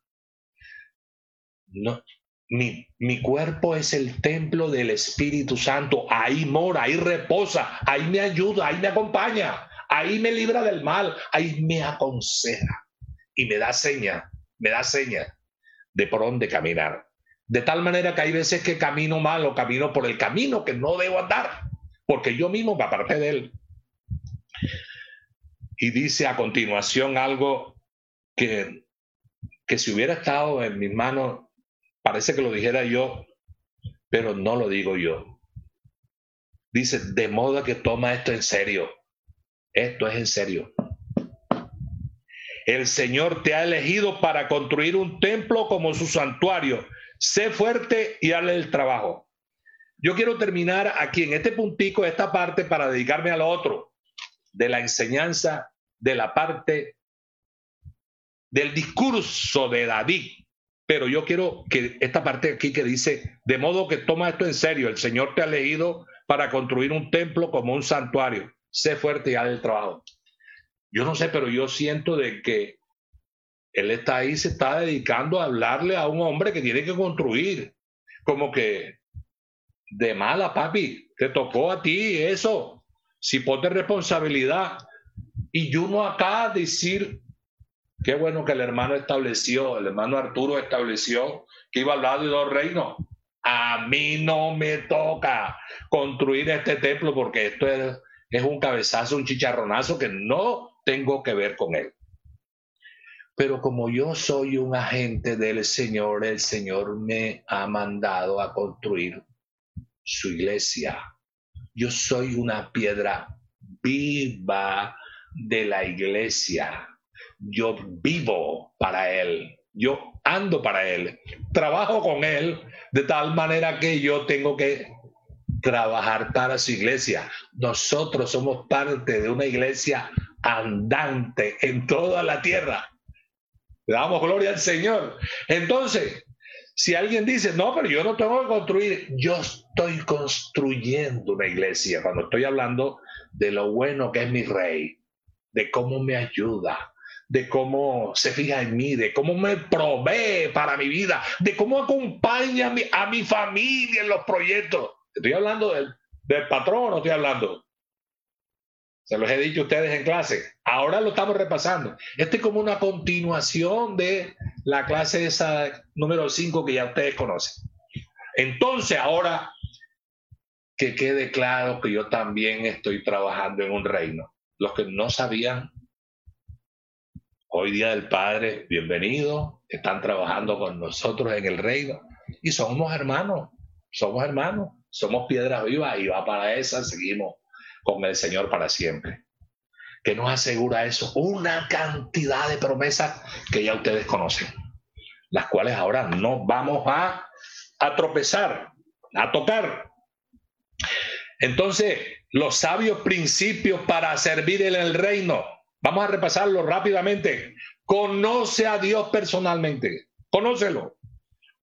No, mi, mi, cuerpo es el templo del Espíritu Santo. Ahí mora, ahí reposa, ahí me ayuda, ahí me acompaña, ahí me libra del mal, ahí me aconseja y me da seña, me da seña de por dónde caminar. De tal manera que hay veces que camino mal o camino por el camino que no debo andar, porque yo mismo me aparté de él. Y dice a continuación algo que, que si hubiera estado en mis manos, parece que lo dijera yo, pero no lo digo yo. Dice, de modo que toma esto en serio. Esto es en serio. El Señor te ha elegido para construir un templo como su santuario. Sé fuerte y hazle el trabajo. Yo quiero terminar aquí en este puntico, esta parte, para dedicarme a lo otro de la enseñanza de la parte del discurso de David. Pero yo quiero que esta parte aquí que dice, de modo que toma esto en serio, el Señor te ha elegido para construir un templo como un santuario. Sé fuerte y haz el trabajo. Yo no sé, pero yo siento de que él está ahí, se está dedicando a hablarle a un hombre que tiene que construir. Como que de mala, papi, te tocó a ti eso si pone responsabilidad. Y yo no acá decir, qué bueno que el hermano estableció, el hermano Arturo estableció que iba a hablar de dos reinos. A mí no me toca construir este templo porque esto es, es un cabezazo, un chicharronazo que no tengo que ver con él. Pero como yo soy un agente del Señor, el Señor me ha mandado a construir su iglesia yo soy una piedra viva de la iglesia. Yo vivo para Él. Yo ando para Él. Trabajo con Él de tal manera que yo tengo que trabajar para su iglesia. Nosotros somos parte de una iglesia andante en toda la tierra. Le damos gloria al Señor. Entonces, si alguien dice, no, pero yo no tengo que construir, yo estoy construyendo una iglesia cuando estoy hablando de lo bueno que es mi rey, de cómo me ayuda, de cómo se fija en mí, de cómo me provee para mi vida, de cómo acompaña a mi, a mi familia en los proyectos. Estoy hablando del, del patrón, no estoy hablando se los he dicho a ustedes en clase. Ahora lo estamos repasando. Este es como una continuación de la clase esa número 5 que ya ustedes conocen. Entonces, ahora que quede claro que yo también estoy trabajando en un reino. Los que no sabían, hoy día del Padre, bienvenido, están trabajando con nosotros en el reino y somos hermanos, somos hermanos, somos piedras vivas y va para esa, seguimos con el Señor para siempre. Que nos asegura eso, una cantidad de promesas que ya ustedes conocen, las cuales ahora no vamos a, tropezar, a tocar. Entonces, los sabios principios para servir en el reino, Vamos a repasarlo rápidamente. Conoce a Dios personalmente. Conócelo.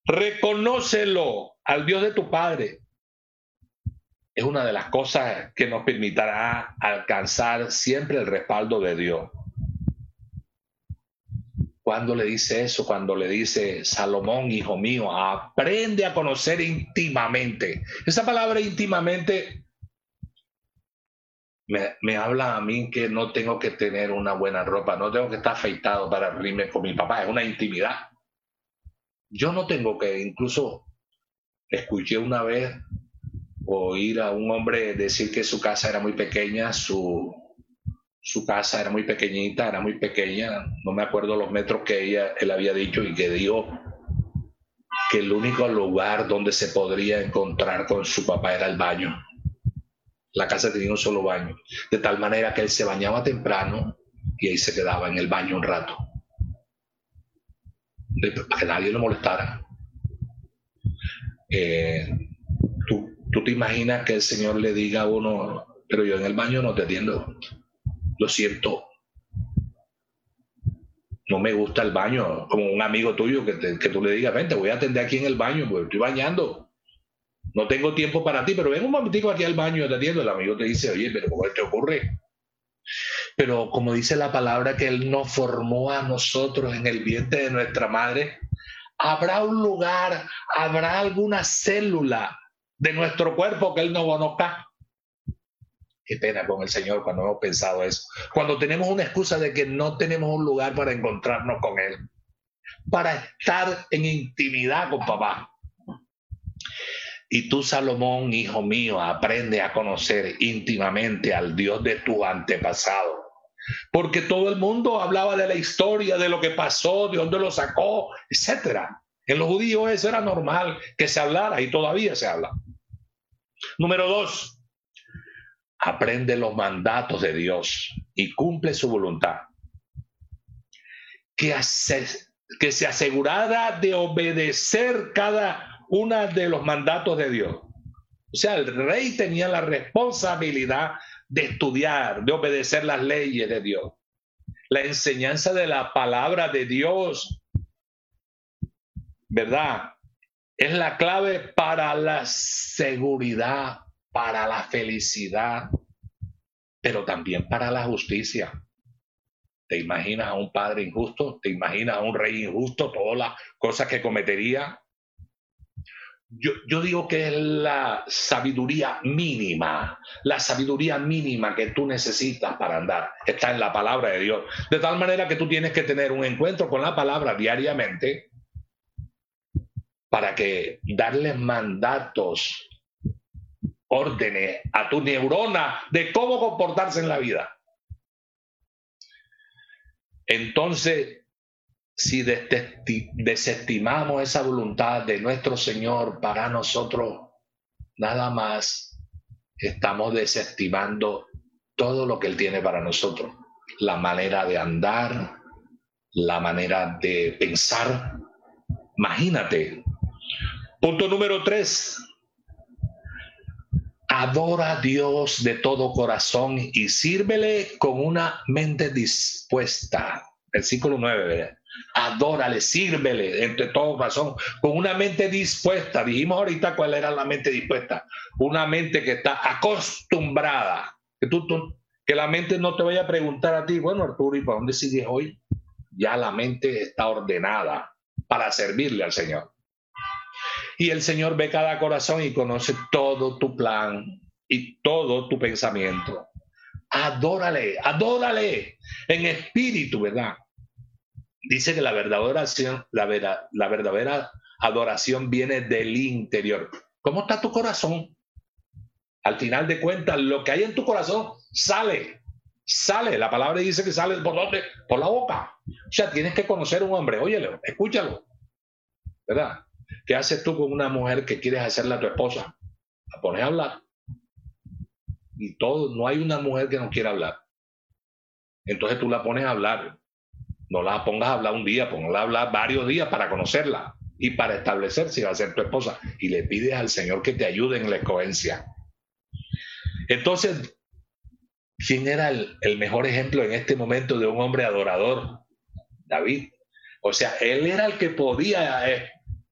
Reconócelo al Dios de tu Padre. Es una de las cosas que nos permitirá alcanzar siempre el respaldo de Dios. Cuando le dice eso, cuando le dice, Salomón, hijo mío, aprende a conocer íntimamente. Esa palabra íntimamente me, habla a mí que no tengo que tener una buena ropa, no tengo que estar afeitado para reunirme con mi papá, es una intimidad. Yo no tengo que, incluso escuché una vez oír a un hombre decir que su casa era muy pequeña, su, su casa era muy pequeñita, era muy pequeña, no me acuerdo los metros que ella, él había dicho y que dijo que el único lugar donde se podría encontrar con su papá era el baño. La casa tenía un solo baño, de tal manera que él se bañaba temprano y ahí se quedaba en el baño un rato, para que nadie lo molestara. Eh, ¿tú, te imaginas que el Señor le diga a uno, pero yo en el baño no te atiendo, lo siento, no me gusta el baño, como un amigo tuyo que, que tú le digas, vente, voy a atender aquí en el baño, pues estoy bañando. No tengo tiempo para ti, pero ven un momentico aquí al baño te atiendo. El amigo te dice, oye, pero ¿cómo te ocurre? Pero como dice la palabra que Él nos formó a nosotros en el vientre de nuestra madre, habrá un lugar, habrá alguna célula de nuestro cuerpo que Él no conozca. Qué pena con el Señor cuando hemos pensado eso. Cuando tenemos una excusa de que no tenemos un lugar para encontrarnos con Él, para estar en intimidad con papá. Y tú, Salomón, hijo mío, aprende a conocer íntimamente al Dios de tu antepasado. Porque todo el mundo hablaba de la historia, de lo que pasó, de dónde lo sacó, etc. En los judíos eso era normal que se hablara y todavía se habla. Número dos, aprende los mandatos de Dios y cumple su voluntad. Que, que se asegurara de obedecer cada una de los mandatos de Dios. O sea, el rey tenía la responsabilidad de estudiar, de obedecer las leyes de Dios. La enseñanza de la palabra de Dios, ¿verdad? Es la clave para la seguridad, para la felicidad, pero también para la justicia. ¿Te imaginas a un padre injusto? ¿Te imaginas a un rey injusto? Todas las cosas que cometería yo, digo que es la sabiduría mínima, la sabiduría mínima que tú necesitas para andar, está en la palabra de Dios. De tal manera que tú tienes que tener un encuentro con la palabra diariamente para que darle mandatos, órdenes a tu neurona de cómo comportarse en la vida. Entonces, si desestimamos esa voluntad de nuestro Señor para nosotros, nada más estamos desestimando todo lo que Él tiene para nosotros. La manera de andar, la manera de pensar. Imagínate. Punto número tres. Adora a Dios de todo corazón y sírvele con una mente dispuesta. Versículo 9 adórale, sírvele entre todo corazón, con una mente dispuesta. Dijimos ahorita cuál era la mente dispuesta. Una mente que está acostumbrada. Que, tú, que la mente no te vaya a preguntar a ti, bueno Arturo, ¿y para dónde sigues hoy? Ya la mente está ordenada para servirle al Señor. Y el Señor ve cada corazón y conoce todo tu plan y todo tu pensamiento. Adórale, adórale en espíritu, ¿verdad? dice que la verdadera, la, la verdadera adoración viene del interior. ¿Cómo está tu corazón? Al final de cuentas, lo que hay en tu corazón sale, sale. La palabra dice que sale por dónde? Por la boca. O sea, tienes que conocer a un hombre. Óyelo, escúchalo. ¿Verdad? ¿Qué haces tú con una mujer que quieres hacerla tu esposa? La pones a hablar. Y todo, no hay una mujer que no quiera hablar. Entonces tú la pones a hablar. No la pongas a hablar un día, ponla a hablar varios días para conocerla y para establecer si va a ser tu esposa. Y le pides al Señor que te ayude en la escogencia. Entonces, ¿Quién era el, el mejor ejemplo en este momento de un hombre adorador? David. O sea, él era el que podía eh,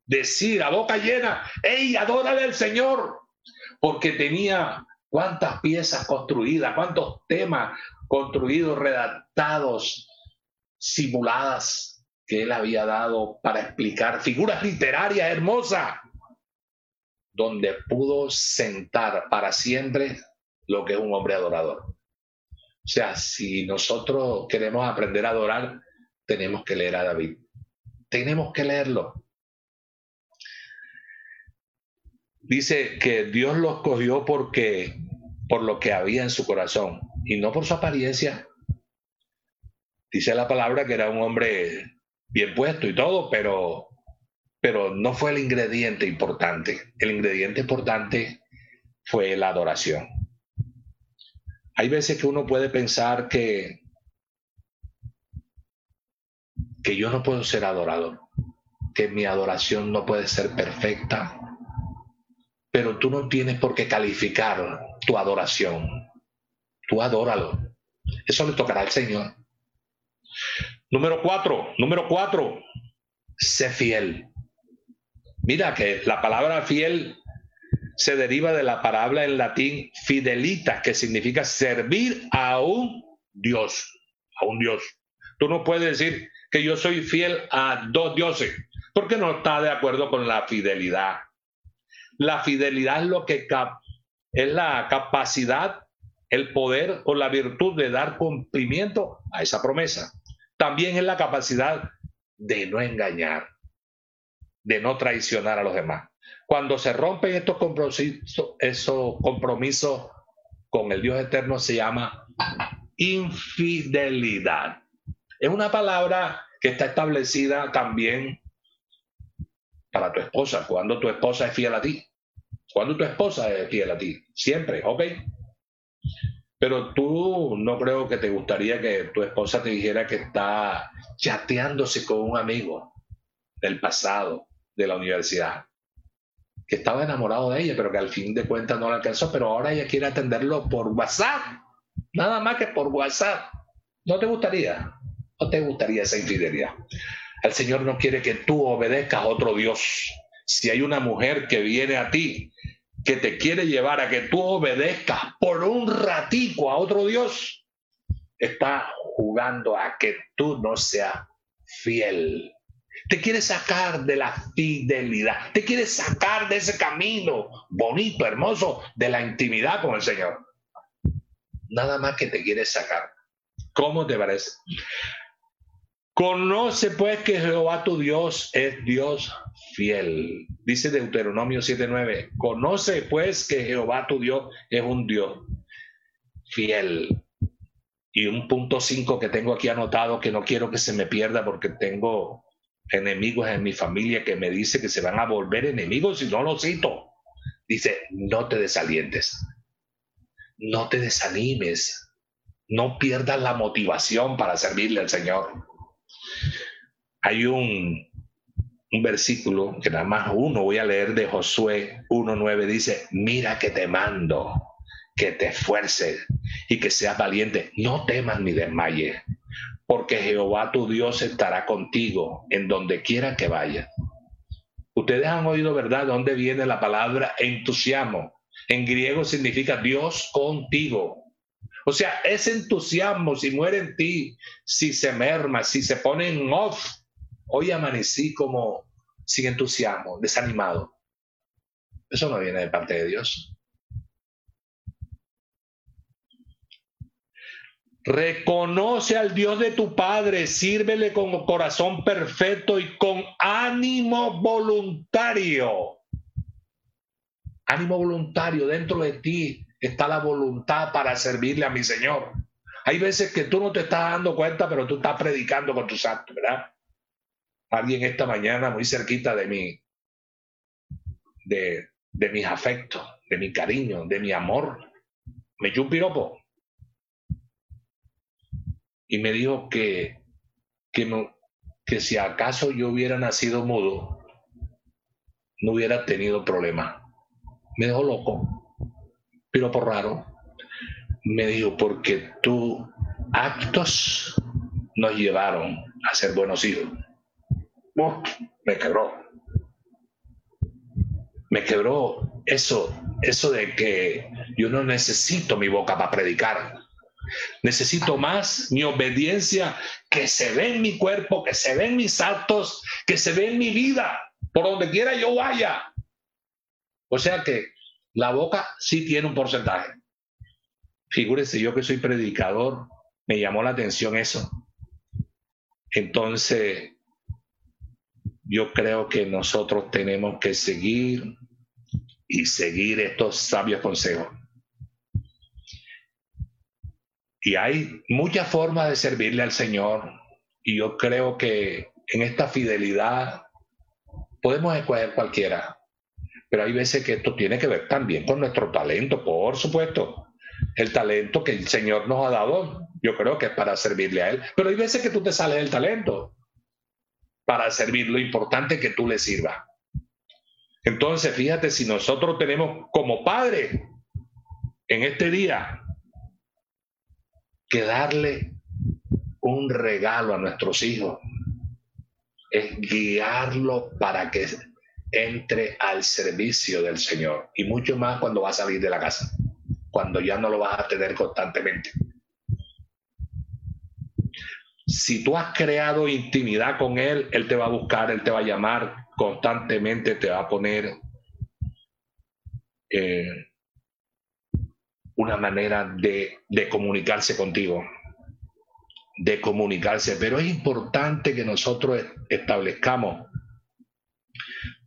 decir a boca llena, ¡Ey, adórale al Señor! Porque tenía cuántas piezas construidas, cuántos temas construidos, redactados, simuladas que él había dado para explicar figuras literarias hermosas, donde pudo sentar para siempre lo que es un hombre adorador. O sea, si nosotros queremos aprender a adorar, tenemos que leer a David. Tenemos que leerlo. Dice que Dios lo escogió porque por lo que había en su corazón y no por su apariencia. Dice la palabra que era un hombre bien puesto y todo, pero pero no fue el ingrediente importante. El ingrediente importante fue la adoración. Hay veces que uno puede pensar que que yo no puedo ser adorador, que mi adoración no puede ser perfecta, pero tú no tienes por qué calificar tu adoración. Tú adóralo. Eso le tocará al Señor. Número cuatro, número cuatro, sé fiel. Mira que la palabra fiel se deriva de la palabra en latín fidelita, que significa servir a un Dios, a un Dios. Tú no puedes decir, que yo soy fiel a dos dioses, porque no está de acuerdo con la fidelidad. La fidelidad es lo que es la capacidad, el poder o la virtud de dar cumplimiento a esa promesa. También es la capacidad de no engañar, de no traicionar a los demás. Cuando se rompen estos compromisos, esos compromisos con el Dios eterno se llama infidelidad. Es una palabra que está establecida también para tu esposa, cuando tu esposa es fiel a ti. Cuando tu esposa es fiel a ti, siempre, ¿ok? Pero tú no creo que te gustaría que tu esposa te dijera que está chateándose con un amigo del pasado, de la universidad, que estaba enamorado de ella, pero que al fin de cuentas no la alcanzó, pero ahora ella quiere atenderlo por WhatsApp, nada más que por WhatsApp. ¿No te gustaría? ¿No te gustaría esa infidelidad? El Señor no quiere que tú obedezcas a otro Dios. Si hay una mujer que viene a ti, que te quiere llevar a que tú obedezcas por un ratico a otro Dios, está jugando a que tú no seas fiel. Te quiere sacar de la fidelidad, te quiere sacar de ese camino bonito, hermoso, de la intimidad con el Señor. Nada más que te quiere sacar. ¿Cómo te parece? Conoce pues que Jehová tu Dios es Dios fiel. Dice Deuteronomio 7:9. Conoce pues que Jehová tu Dios es un Dios fiel. Y un punto 5 que tengo aquí anotado que no quiero que se me pierda porque tengo enemigos en mi familia que me dice que se van a volver enemigos si no lo cito. Dice, no te desalientes, no te desanimes, no pierdas la motivación para servirle al Señor. Hay un, un versículo que nada más uno voy a leer de Josué 1.9, dice, mira que te mando, que te esfuerces y que seas valiente, no temas ni desmayes, porque Jehová tu Dios estará contigo en donde quiera que vayas. Ustedes han oído, ¿verdad?, dónde viene la palabra entusiasmo. En griego significa Dios contigo. O sea, ese entusiasmo, si muere en ti, si se merma, si se pone en off, hoy amanecí como sin entusiasmo, desanimado. Eso no viene de parte de Dios. Reconoce al Dios de tu Padre, sírvele con corazón perfecto y con ánimo voluntario. Ánimo voluntario dentro de ti está la voluntad para servirle a mi Señor. Hay veces que tú no te estás dando cuenta, pero tú estás predicando con tus actos, ¿verdad? Alguien esta mañana muy cerquita de mí, de, mis afectos, de mi cariño, de mi amor, me echó un piropo y me dijo que, que si acaso yo hubiera nacido mudo, no hubiera tenido problema. Me dejó loco, piropo raro. me dijo, porque tus actos nos llevaron a ser buenos hijos. Me quebró. Me quebró eso, eso de que yo no necesito mi boca para predicar. Necesito más mi obediencia que se ve en mi cuerpo, que se ve en mis actos, que se ve en mi vida, por donde quiera yo vaya. O sea que la boca sí tiene un porcentaje. Figúrese, yo que soy predicador, me llamó la atención eso. Entonces, yo creo que nosotros tenemos que seguir y seguir estos sabios consejos. Y hay muchas formas de servirle al Señor. Y yo creo que en esta fidelidad podemos escoger cualquiera. Pero hay veces que esto tiene que ver también con nuestro talento, por supuesto. El talento que el Señor nos ha dado, yo creo que es para servirle a Él. Pero hay veces que tú te sales del talento para servir lo importante que tú le sirvas. Entonces, fíjate, si nosotros tenemos como padre en este día que darle un regalo a nuestros hijos, es guiarlo para que entre al servicio del Señor. Y mucho más cuando va a salir de la casa, cuando ya no lo vas a tener constantemente. Si tú has creado intimidad con Él, Él te va a buscar, Él te va a llamar constantemente, te va a poner eh, una manera de, de comunicarse contigo, de comunicarse. Pero es importante que nosotros establezcamos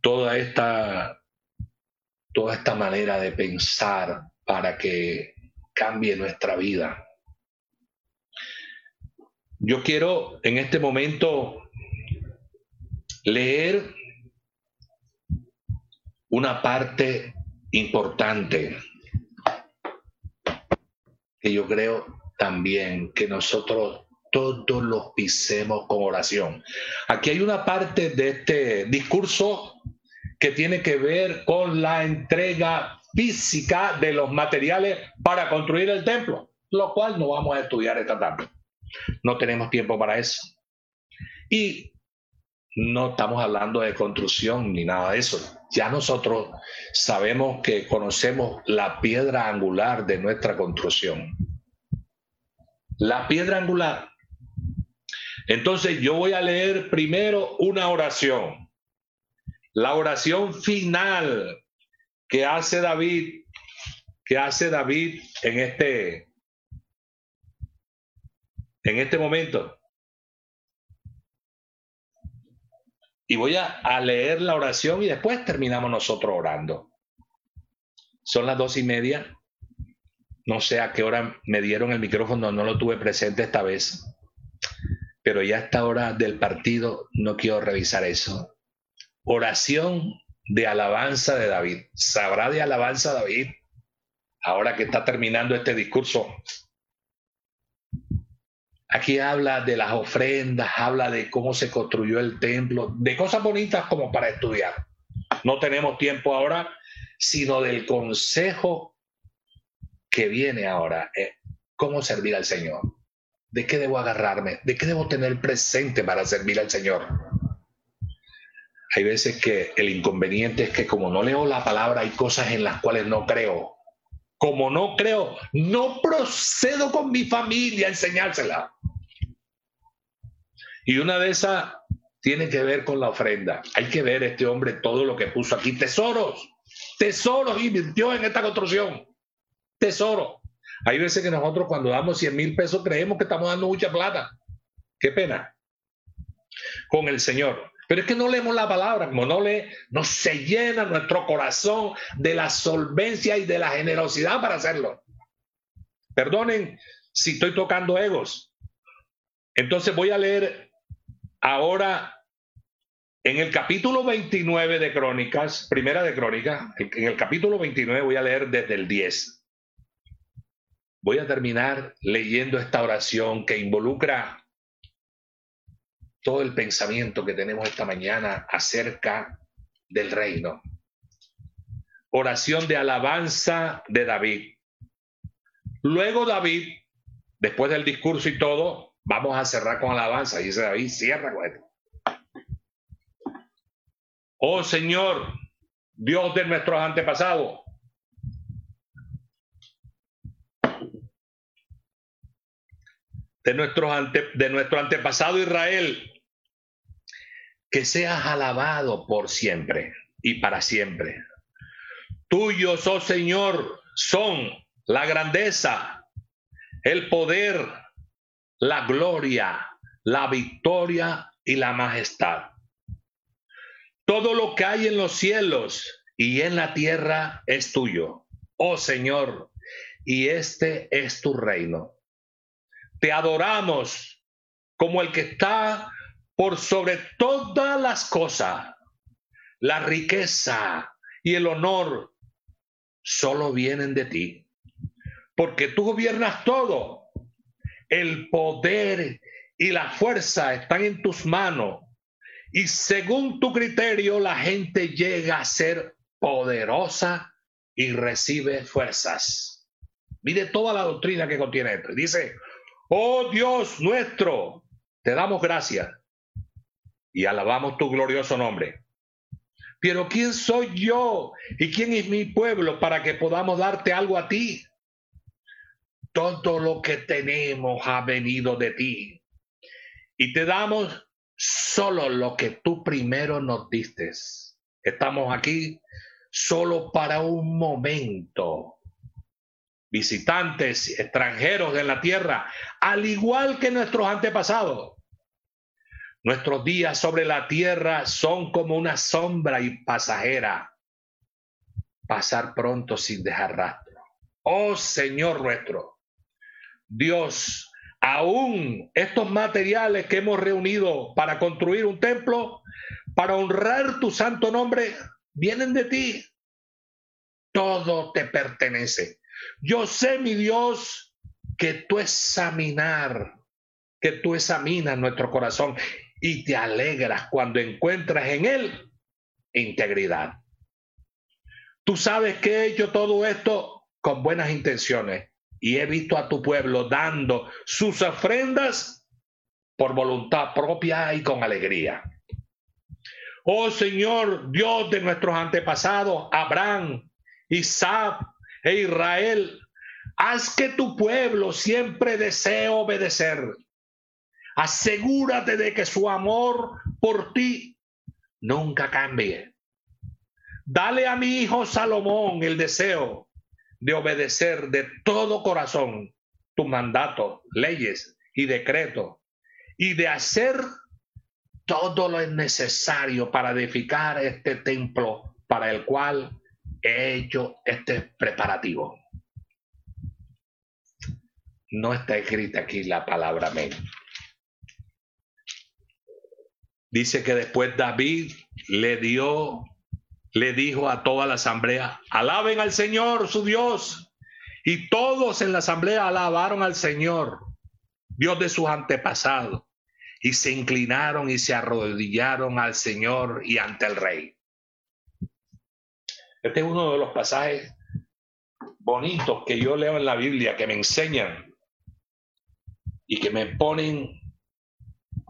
toda esta, toda esta manera de pensar para que cambie nuestra vida. Yo quiero en este momento leer una parte importante que yo creo también que nosotros todos los pisemos con oración. Aquí hay una parte de este discurso que tiene que ver con la entrega física de los materiales para construir el templo, lo cual no vamos a estudiar esta tarde. No tenemos tiempo para eso. Y no estamos hablando de construcción ni nada de eso. Ya nosotros sabemos que conocemos la piedra angular de nuestra construcción. La piedra angular. Entonces yo voy a leer primero una oración. La oración final que hace David, que hace David en este en este momento. Y voy a, leer la oración y después terminamos nosotros orando. Son las dos y media. No sé a qué hora me dieron el micrófono, no lo tuve presente esta vez. Pero ya a esta hora del partido no quiero revisar eso. Oración de alabanza de David. ¿Sabrá de alabanza David? Ahora que está terminando este discurso Aquí habla de las ofrendas, habla de cómo se construyó el templo, de cosas bonitas como para estudiar. No tenemos tiempo ahora, sino del consejo que viene ahora. Eh, ¿Cómo servir al Señor? ¿De qué debo agarrarme? ¿De qué debo tener presente para servir al Señor? Hay veces que el inconveniente es que como no leo la palabra hay cosas en las cuales no creo. Como no creo, no procedo con mi familia a enseñársela. Y una de esas tiene que ver con la ofrenda. Hay que ver este hombre todo lo que puso aquí. Tesoros, tesoros invirtió en esta construcción. Tesoro. Hay veces que nosotros cuando damos 100 mil pesos creemos que estamos dando mucha plata. Qué pena. Con el Señor. Pero es que no leemos la palabra, como no lee, no se llena nuestro corazón de la solvencia y de la generosidad para hacerlo. Perdonen si estoy tocando egos. Entonces voy a leer Ahora, en el capítulo 29 de Crónicas, primera de Crónicas, en el capítulo 29 voy a leer desde el 10. Voy a terminar leyendo esta oración que involucra todo el pensamiento que tenemos esta mañana acerca del reino. Oración de alabanza de David. Luego David, después del discurso y todo, vamos a cerrar con alabanza. Y dice David, cierra con esto. Oh Señor, Dios de nuestros antepasados, de, nuestros ante, de nuestro antepasado Israel, que seas alabado por siempre y para siempre. Tuyos, oh Señor, son la grandeza, el poder, la gloria, la victoria y la majestad. Todo lo que hay en los cielos y en la tierra es tuyo, oh Señor, y este es tu reino. Te adoramos como el que está por sobre todas las cosas. La riqueza y el honor solo vienen de ti, porque tú gobiernas todo. El poder y la fuerza están en tus manos y según tu criterio la gente llega a ser poderosa y recibe fuerzas. Mire toda la doctrina que contiene. Dice, oh Dios nuestro, te damos gracias y alabamos tu glorioso nombre. Pero ¿quién soy yo y quién es mi pueblo para que podamos darte algo a ti? Todo lo que tenemos ha venido de ti. Y te damos solo lo que tú primero nos diste. Estamos aquí solo para un momento. Visitantes extranjeros de la tierra, al igual que nuestros antepasados. Nuestros días sobre la tierra son como una sombra y pasajera. Pasar pronto sin dejar rastro. Oh Señor nuestro, Dios, aún estos materiales que hemos reunido para construir un templo, para honrar tu santo nombre, vienen de ti. Todo te pertenece. Yo sé, mi Dios, que tú examinar, que tú examinas nuestro corazón y te alegras cuando encuentras en él integridad. Tú sabes que he hecho todo esto con buenas intenciones y he visto a tu pueblo dando sus ofrendas por voluntad propia y con alegría. Oh Señor, Dios de nuestros antepasados, Abraham, Isaac e Israel, haz que tu pueblo siempre desee obedecer. Asegúrate de que su amor por ti nunca cambie. Dale a mi hijo Salomón el deseo de obedecer de todo corazón tu mandato, leyes y decretos, y de hacer todo lo necesario para edificar este templo para el cual he hecho este preparativo. No está escrita aquí la palabra amén. Dice que después David le dio le dijo a toda la asamblea, alaben al Señor su Dios. Y todos en la asamblea alabaron al Señor, Dios de sus antepasados, y se inclinaron y se arrodillaron al Señor y ante el rey. Este es uno de los pasajes bonitos que yo leo en la Biblia, que me enseñan y que me ponen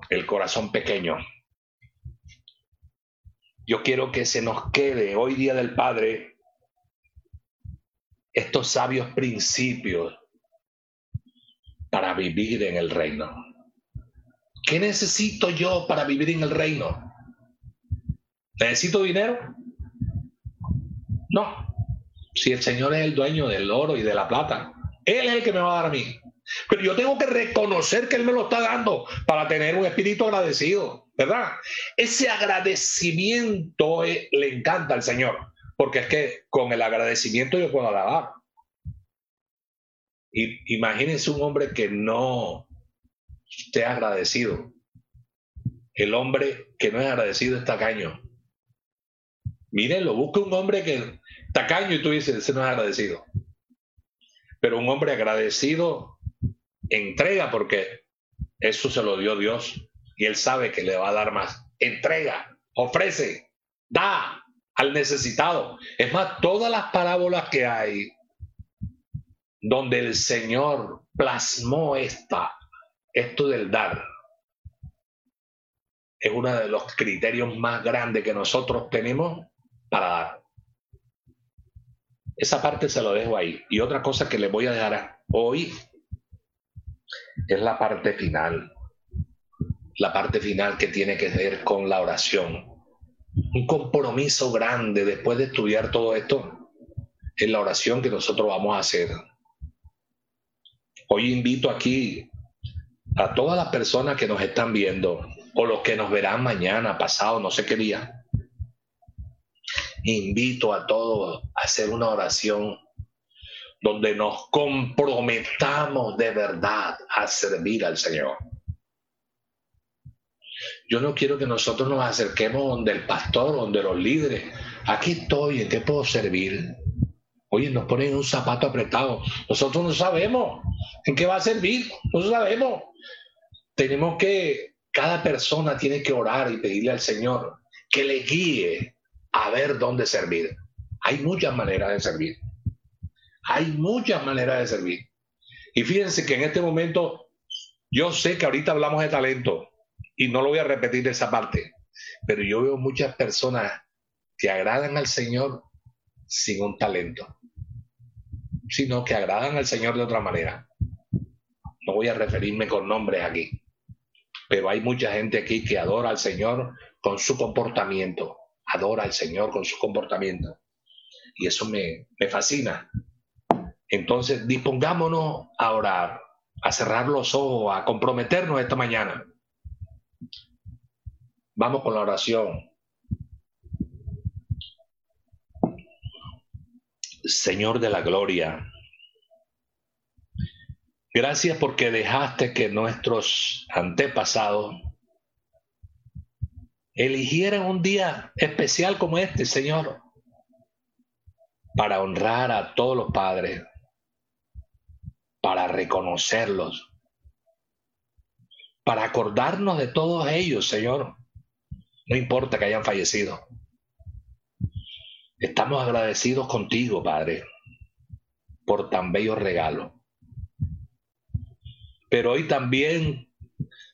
el corazón pequeño. Yo quiero que se nos quede hoy día del Padre estos sabios principios para vivir en el reino. ¿Qué necesito yo para vivir en el reino? ¿Necesito dinero? No. Si el Señor es el dueño del oro y de la plata, Él es el que me va a dar a mí. Pero yo tengo que reconocer que Él me lo está dando para tener un espíritu agradecido. ¿Verdad? Ese agradecimiento eh, le encanta al Señor, porque es que con el agradecimiento yo puedo alabar. Y, imagínense un hombre que no esté agradecido. El hombre que no es agradecido es tacaño. Mírenlo, busca un hombre que tacaño y tú dices, ese no es agradecido. Pero un hombre agradecido entrega porque eso se lo dio Dios y él sabe que le va a dar más. Entrega, ofrece, da al necesitado. Es más, todas las parábolas que hay donde el Señor plasmó esta, esto del dar. Es uno de los criterios más grandes que nosotros tenemos para dar. Esa parte se lo dejo ahí. Y otra cosa que le voy a dejar hoy es la parte final. La parte final que tiene que ver con la oración. Un compromiso grande después de estudiar todo esto en la oración que nosotros vamos a hacer. Hoy invito aquí a todas las personas que nos están viendo o los que nos verán mañana, pasado, no sé qué día. Invito a todos a hacer una oración donde nos comprometamos de verdad a servir al Señor. Yo no quiero que nosotros nos acerquemos donde el pastor, donde los líderes. Aquí estoy, ¿en qué puedo servir? Oye, nos ponen un zapato apretado. Nosotros no sabemos en qué va a servir. No sabemos. Tenemos que, cada persona tiene que orar y pedirle al Señor que le guíe a ver dónde servir. Hay muchas maneras de servir. Hay muchas maneras de servir. Y fíjense que en este momento, yo sé que ahorita hablamos de talento y no lo voy a repetir esa parte, pero yo veo muchas personas que agradan al Señor sin un talento, sino que agradan al Señor de otra manera. No voy a referirme con nombres aquí, pero hay mucha gente aquí que adora al Señor con su comportamiento, adora al Señor con su comportamiento. Y eso me, me fascina, entonces, dispongámonos a orar, a cerrar los ojos, a comprometernos esta mañana. Vamos con la oración. Señor de la gloria, gracias porque dejaste que nuestros antepasados eligieran un día especial como este, Señor, para honrar a todos los padres, para reconocerlos, para acordarnos de todos ellos, Señor. No importa que hayan fallecido. Estamos agradecidos contigo, Padre, por tan bello regalo. Pero hoy también,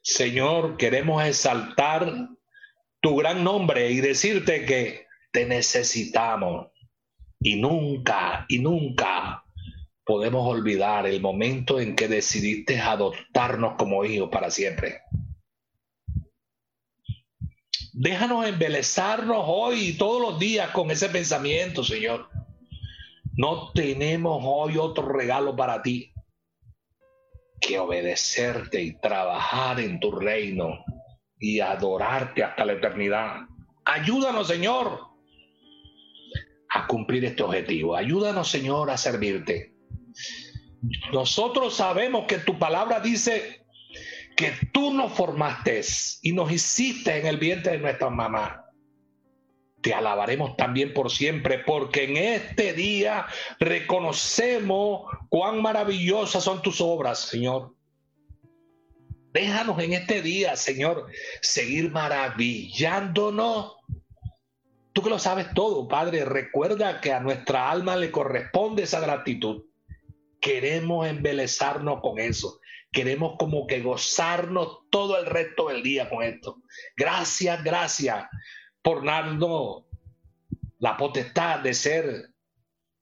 Señor, queremos exaltar tu gran nombre y decirte que te necesitamos y nunca, y nunca podemos olvidar el momento en que decidiste adoptarnos como hijos para siempre. Déjanos embelezarnos hoy y todos los días con ese pensamiento, Señor. No tenemos hoy otro regalo para ti que obedecerte y trabajar en tu reino y adorarte hasta la eternidad. Ayúdanos, Señor, a cumplir este objetivo. Ayúdanos, Señor, a servirte. Nosotros sabemos que tu palabra dice que tú nos formaste y nos hiciste en el vientre de nuestra mamá. Te alabaremos también por siempre, porque en este día reconocemos cuán maravillosas son tus obras, Señor. Déjanos en este día, Señor, seguir maravillándonos. Tú que lo sabes todo, Padre, recuerda que a nuestra alma le corresponde esa gratitud queremos embelezarnos con eso. Queremos como que gozarnos todo el resto del día con esto. Gracias, gracias por darnos la potestad de ser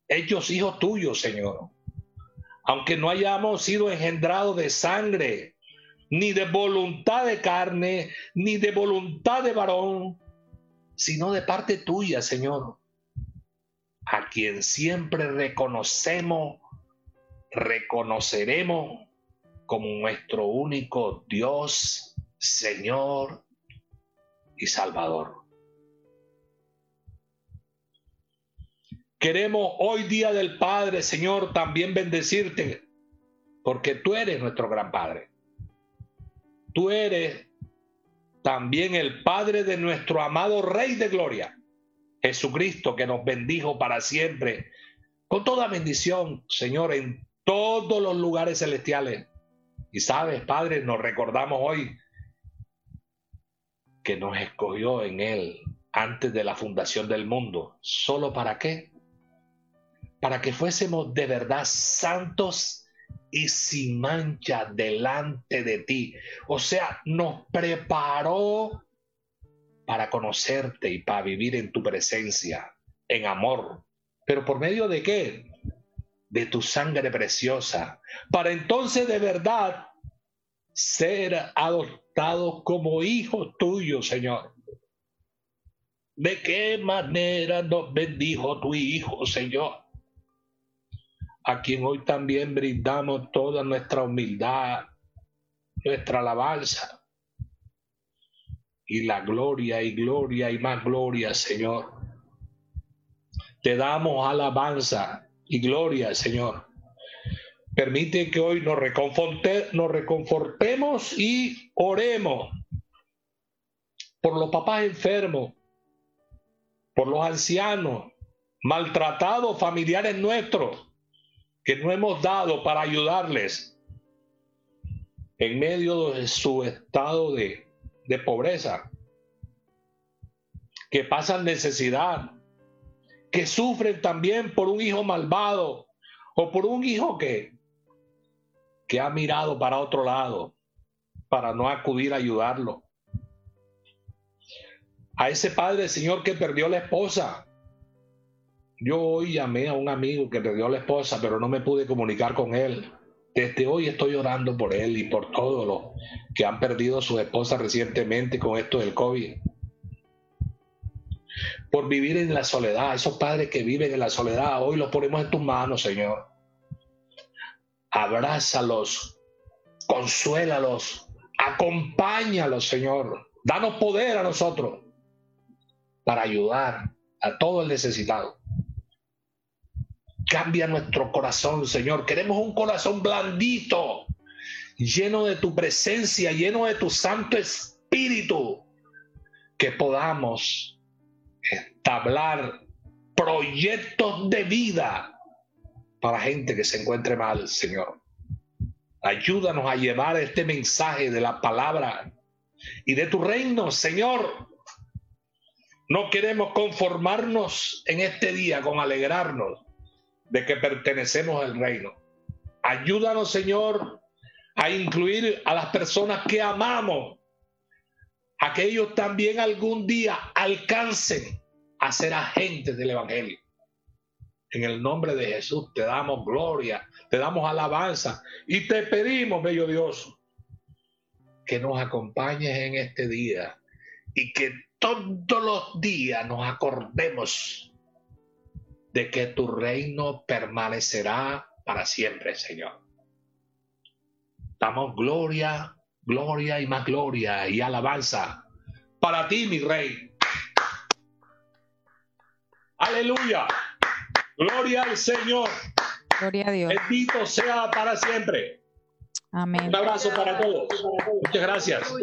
hechos hijos tuyos, Señor. Aunque no hayamos sido engendrados de sangre, ni de voluntad de carne, ni de voluntad de varón, sino de parte tuya, Señor, a quien siempre reconocemos reconoceremos como nuestro único Dios, Señor y Salvador. Queremos hoy día del Padre, Señor, también bendecirte, porque tú eres nuestro gran Padre. Tú eres también el Padre de nuestro amado Rey de Gloria, Jesucristo, que nos bendijo para siempre, con toda bendición, Señor, en todos los lugares celestiales. Y sabes, Padre, nos recordamos hoy que nos escogió en Él antes de la fundación del mundo. ¿Solo para qué? para que fuésemos de verdad santos y sin mancha delante de ti. O sea, nos preparó para conocerte y para vivir en tu presencia, en amor. ¿Pero por medio de qué? De tu sangre preciosa. Para entonces de verdad ser adoptados como hijos tuyos, Señor. ¿De qué manera nos bendijo tu Hijo, Señor? A quien hoy también brindamos toda nuestra humildad, nuestra alabanza y la gloria y gloria y más gloria, Señor. Te damos alabanza y gloria, Señor. Permite que hoy nos, nos reconfortemos y oremos por los papás enfermos, por los ancianos, maltratados, familiares nuestros, que no hemos dado para ayudarles en medio de su estado de, de pobreza, que pasan necesidad, que sufren también por un hijo malvado o por un hijo que, que ha mirado para otro lado para no acudir a ayudarlo. A ese padre, Señor, que perdió la esposa. Yo hoy llamé a un amigo que perdió la esposa, pero no me pude comunicar con él. Desde hoy estoy orando por él y por todos los que han perdido su esposa recientemente con esto del COVID. Por vivir en la soledad, esos padres que viven en la soledad, hoy los ponemos en tus manos, Señor abrázalos, consuélalos, acompáñalos, Señor. Danos poder a nosotros para ayudar a todo el necesitado. Cambia nuestro corazón, Señor. Queremos un corazón blandito, lleno de tu presencia, lleno de tu Santo Espíritu, que podamos establar proyectos de vida para gente que se encuentre mal, Señor. Ayúdanos a llevar este mensaje de la palabra y de tu reino, Señor. No queremos conformarnos en este día con alegrarnos de que pertenecemos al reino. Ayúdanos, Señor, a incluir a las personas que amamos, a que ellos también algún día alcancen a ser agentes del Evangelio. En el nombre de Jesús te damos gloria, te damos alabanza y te pedimos, bello Dios, que nos acompañes en este día y que todos los días nos acordemos de que tu reino permanecerá para siempre, Señor. Damos gloria, gloria y más gloria y alabanza para ti, mi rey. Aleluya. Gloria al Señor. Gloria a Dios. Bendito sea para siempre. Amén. Un abrazo para todos. Muchas gracias.